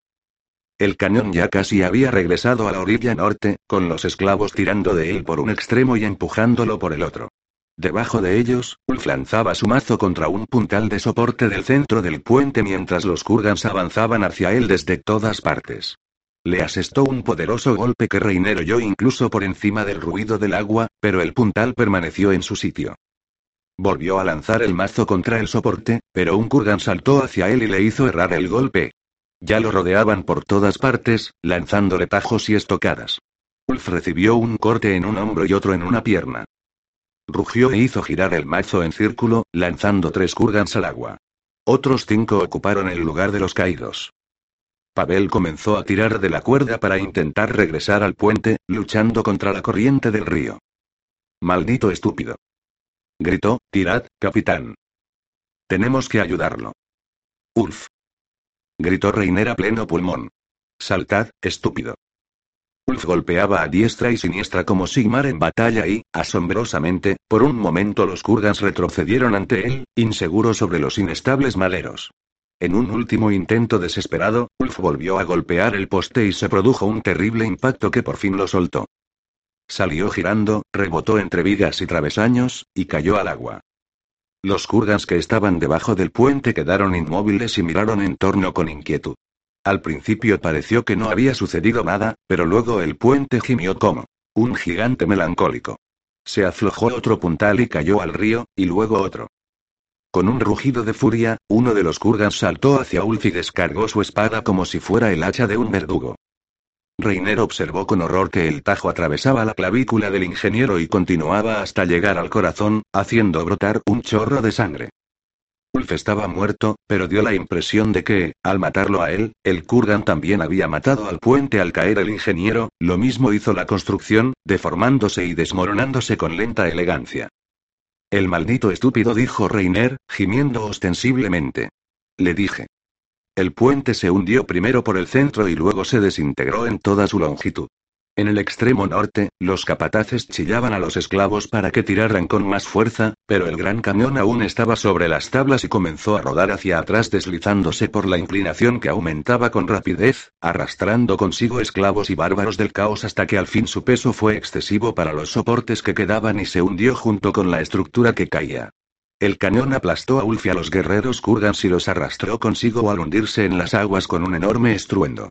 El cañón ya casi había regresado a la orilla norte, con los esclavos tirando de él por un extremo y empujándolo por el otro. Debajo de ellos, Ulf lanzaba su mazo contra un puntal de soporte del centro del puente mientras los Kurgans avanzaban hacia él desde todas partes. Le asestó un poderoso golpe que Reiner oyó incluso por encima del ruido del agua, pero el puntal permaneció en su sitio. Volvió a lanzar el mazo contra el soporte, pero un Kurgan saltó hacia él y le hizo errar el golpe. Ya lo rodeaban por todas partes, lanzándole tajos y estocadas. Ulf recibió un corte en un hombro y otro en una pierna. Rugió e hizo girar el mazo en círculo, lanzando tres Kurgans al agua. Otros cinco ocuparon el lugar de los caídos. Pavel comenzó a tirar de la cuerda para intentar regresar al puente, luchando contra la corriente del río. Maldito estúpido. Gritó, tirad, capitán. Tenemos que ayudarlo. Ulf. Gritó Reiner a pleno pulmón. Saltad, estúpido. Ulf golpeaba a diestra y siniestra como Sigmar en batalla y, asombrosamente, por un momento los Kurgans retrocedieron ante él, inseguros sobre los inestables maleros. En un último intento desesperado, Ulf volvió a golpear el poste y se produjo un terrible impacto que por fin lo soltó. Salió girando, rebotó entre vigas y travesaños, y cayó al agua. Los kurgans que estaban debajo del puente quedaron inmóviles y miraron en torno con inquietud. Al principio pareció que no había sucedido nada, pero luego el puente gimió como un gigante melancólico. Se aflojó otro puntal y cayó al río, y luego otro. Con un rugido de furia, uno de los kurgans saltó hacia Ulf y descargó su espada como si fuera el hacha de un verdugo. Reiner observó con horror que el tajo atravesaba la clavícula del ingeniero y continuaba hasta llegar al corazón, haciendo brotar un chorro de sangre. Ulf estaba muerto, pero dio la impresión de que, al matarlo a él, el Kurgan también había matado al puente al caer el ingeniero, lo mismo hizo la construcción, deformándose y desmoronándose con lenta elegancia. El maldito estúpido dijo Reiner, gimiendo ostensiblemente. Le dije. El puente se hundió primero por el centro y luego se desintegró en toda su longitud. En el extremo norte, los capataces chillaban a los esclavos para que tiraran con más fuerza, pero el gran camión aún estaba sobre las tablas y comenzó a rodar hacia atrás deslizándose por la inclinación que aumentaba con rapidez, arrastrando consigo esclavos y bárbaros del caos hasta que al fin su peso fue excesivo para los soportes que quedaban y se hundió junto con la estructura que caía. El cañón aplastó a Ulf y a los guerreros Kurgans y los arrastró consigo al hundirse en las aguas con un enorme estruendo.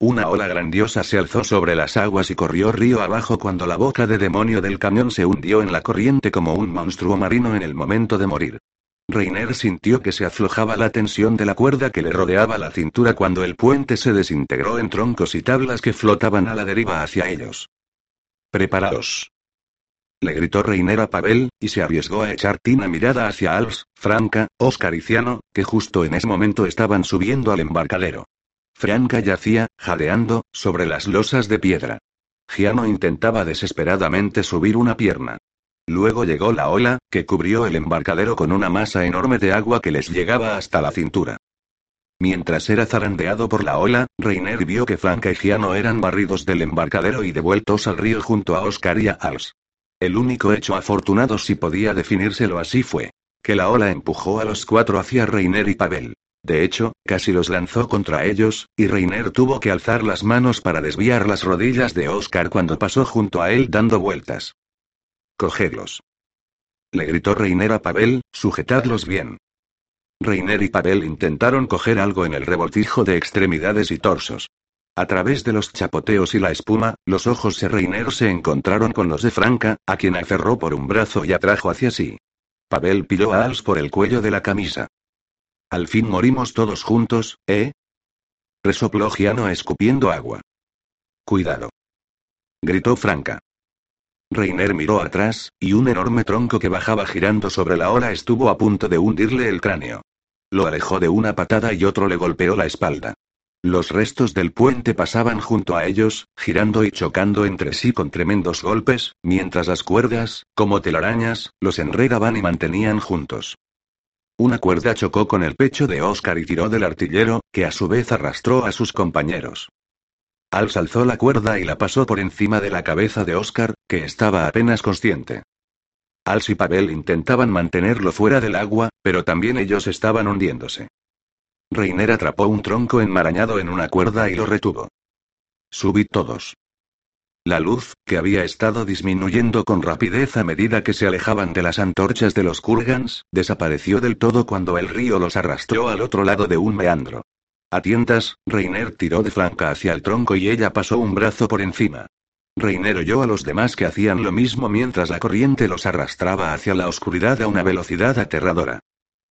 Una ola grandiosa se alzó sobre las aguas y corrió río abajo cuando la boca de demonio del camión se hundió en la corriente como un monstruo marino en el momento de morir. Reiner sintió que se aflojaba la tensión de la cuerda que le rodeaba la cintura cuando el puente se desintegró en troncos y tablas que flotaban a la deriva hacia ellos. Preparaos le gritó Reiner a Pavel, y se arriesgó a echar tina mirada hacia Als, Franca, Oscar y Ciano, que justo en ese momento estaban subiendo al embarcadero. Franca yacía, jadeando, sobre las losas de piedra. Giano intentaba desesperadamente subir una pierna. Luego llegó la ola, que cubrió el embarcadero con una masa enorme de agua que les llegaba hasta la cintura. Mientras era zarandeado por la ola, Reiner vio que Franca y Giano eran barridos del embarcadero y devueltos al río junto a Oscar y a Als. El único hecho afortunado si podía definírselo así fue que la ola empujó a los cuatro hacia Reiner y Pavel. De hecho, casi los lanzó contra ellos, y Reiner tuvo que alzar las manos para desviar las rodillas de Oscar cuando pasó junto a él dando vueltas. Cogedlos. Le gritó Reiner a Pavel, sujetadlos bien. Reiner y Pavel intentaron coger algo en el revoltijo de extremidades y torsos. A través de los chapoteos y la espuma, los ojos de Reiner se encontraron con los de Franca, a quien aferró por un brazo y atrajo hacia sí. Pavel pilló a Als por el cuello de la camisa. Al fin morimos todos juntos, ¿eh? Resopló Giano escupiendo agua. Cuidado. Gritó Franca. Reiner miró atrás, y un enorme tronco que bajaba girando sobre la ola estuvo a punto de hundirle el cráneo. Lo alejó de una patada y otro le golpeó la espalda. Los restos del puente pasaban junto a ellos, girando y chocando entre sí con tremendos golpes, mientras las cuerdas, como telarañas, los enredaban y mantenían juntos. Una cuerda chocó con el pecho de Oscar y tiró del artillero, que a su vez arrastró a sus compañeros. Als alzó la cuerda y la pasó por encima de la cabeza de Oscar, que estaba apenas consciente. Als y Pavel intentaban mantenerlo fuera del agua, pero también ellos estaban hundiéndose. Reiner atrapó un tronco enmarañado en una cuerda y lo retuvo. Subí todos. La luz, que había estado disminuyendo con rapidez a medida que se alejaban de las antorchas de los Kurgans, desapareció del todo cuando el río los arrastró al otro lado de un meandro. A tientas, Reiner tiró de flanca hacia el tronco y ella pasó un brazo por encima. Reiner oyó a los demás que hacían lo mismo mientras la corriente los arrastraba hacia la oscuridad a una velocidad aterradora.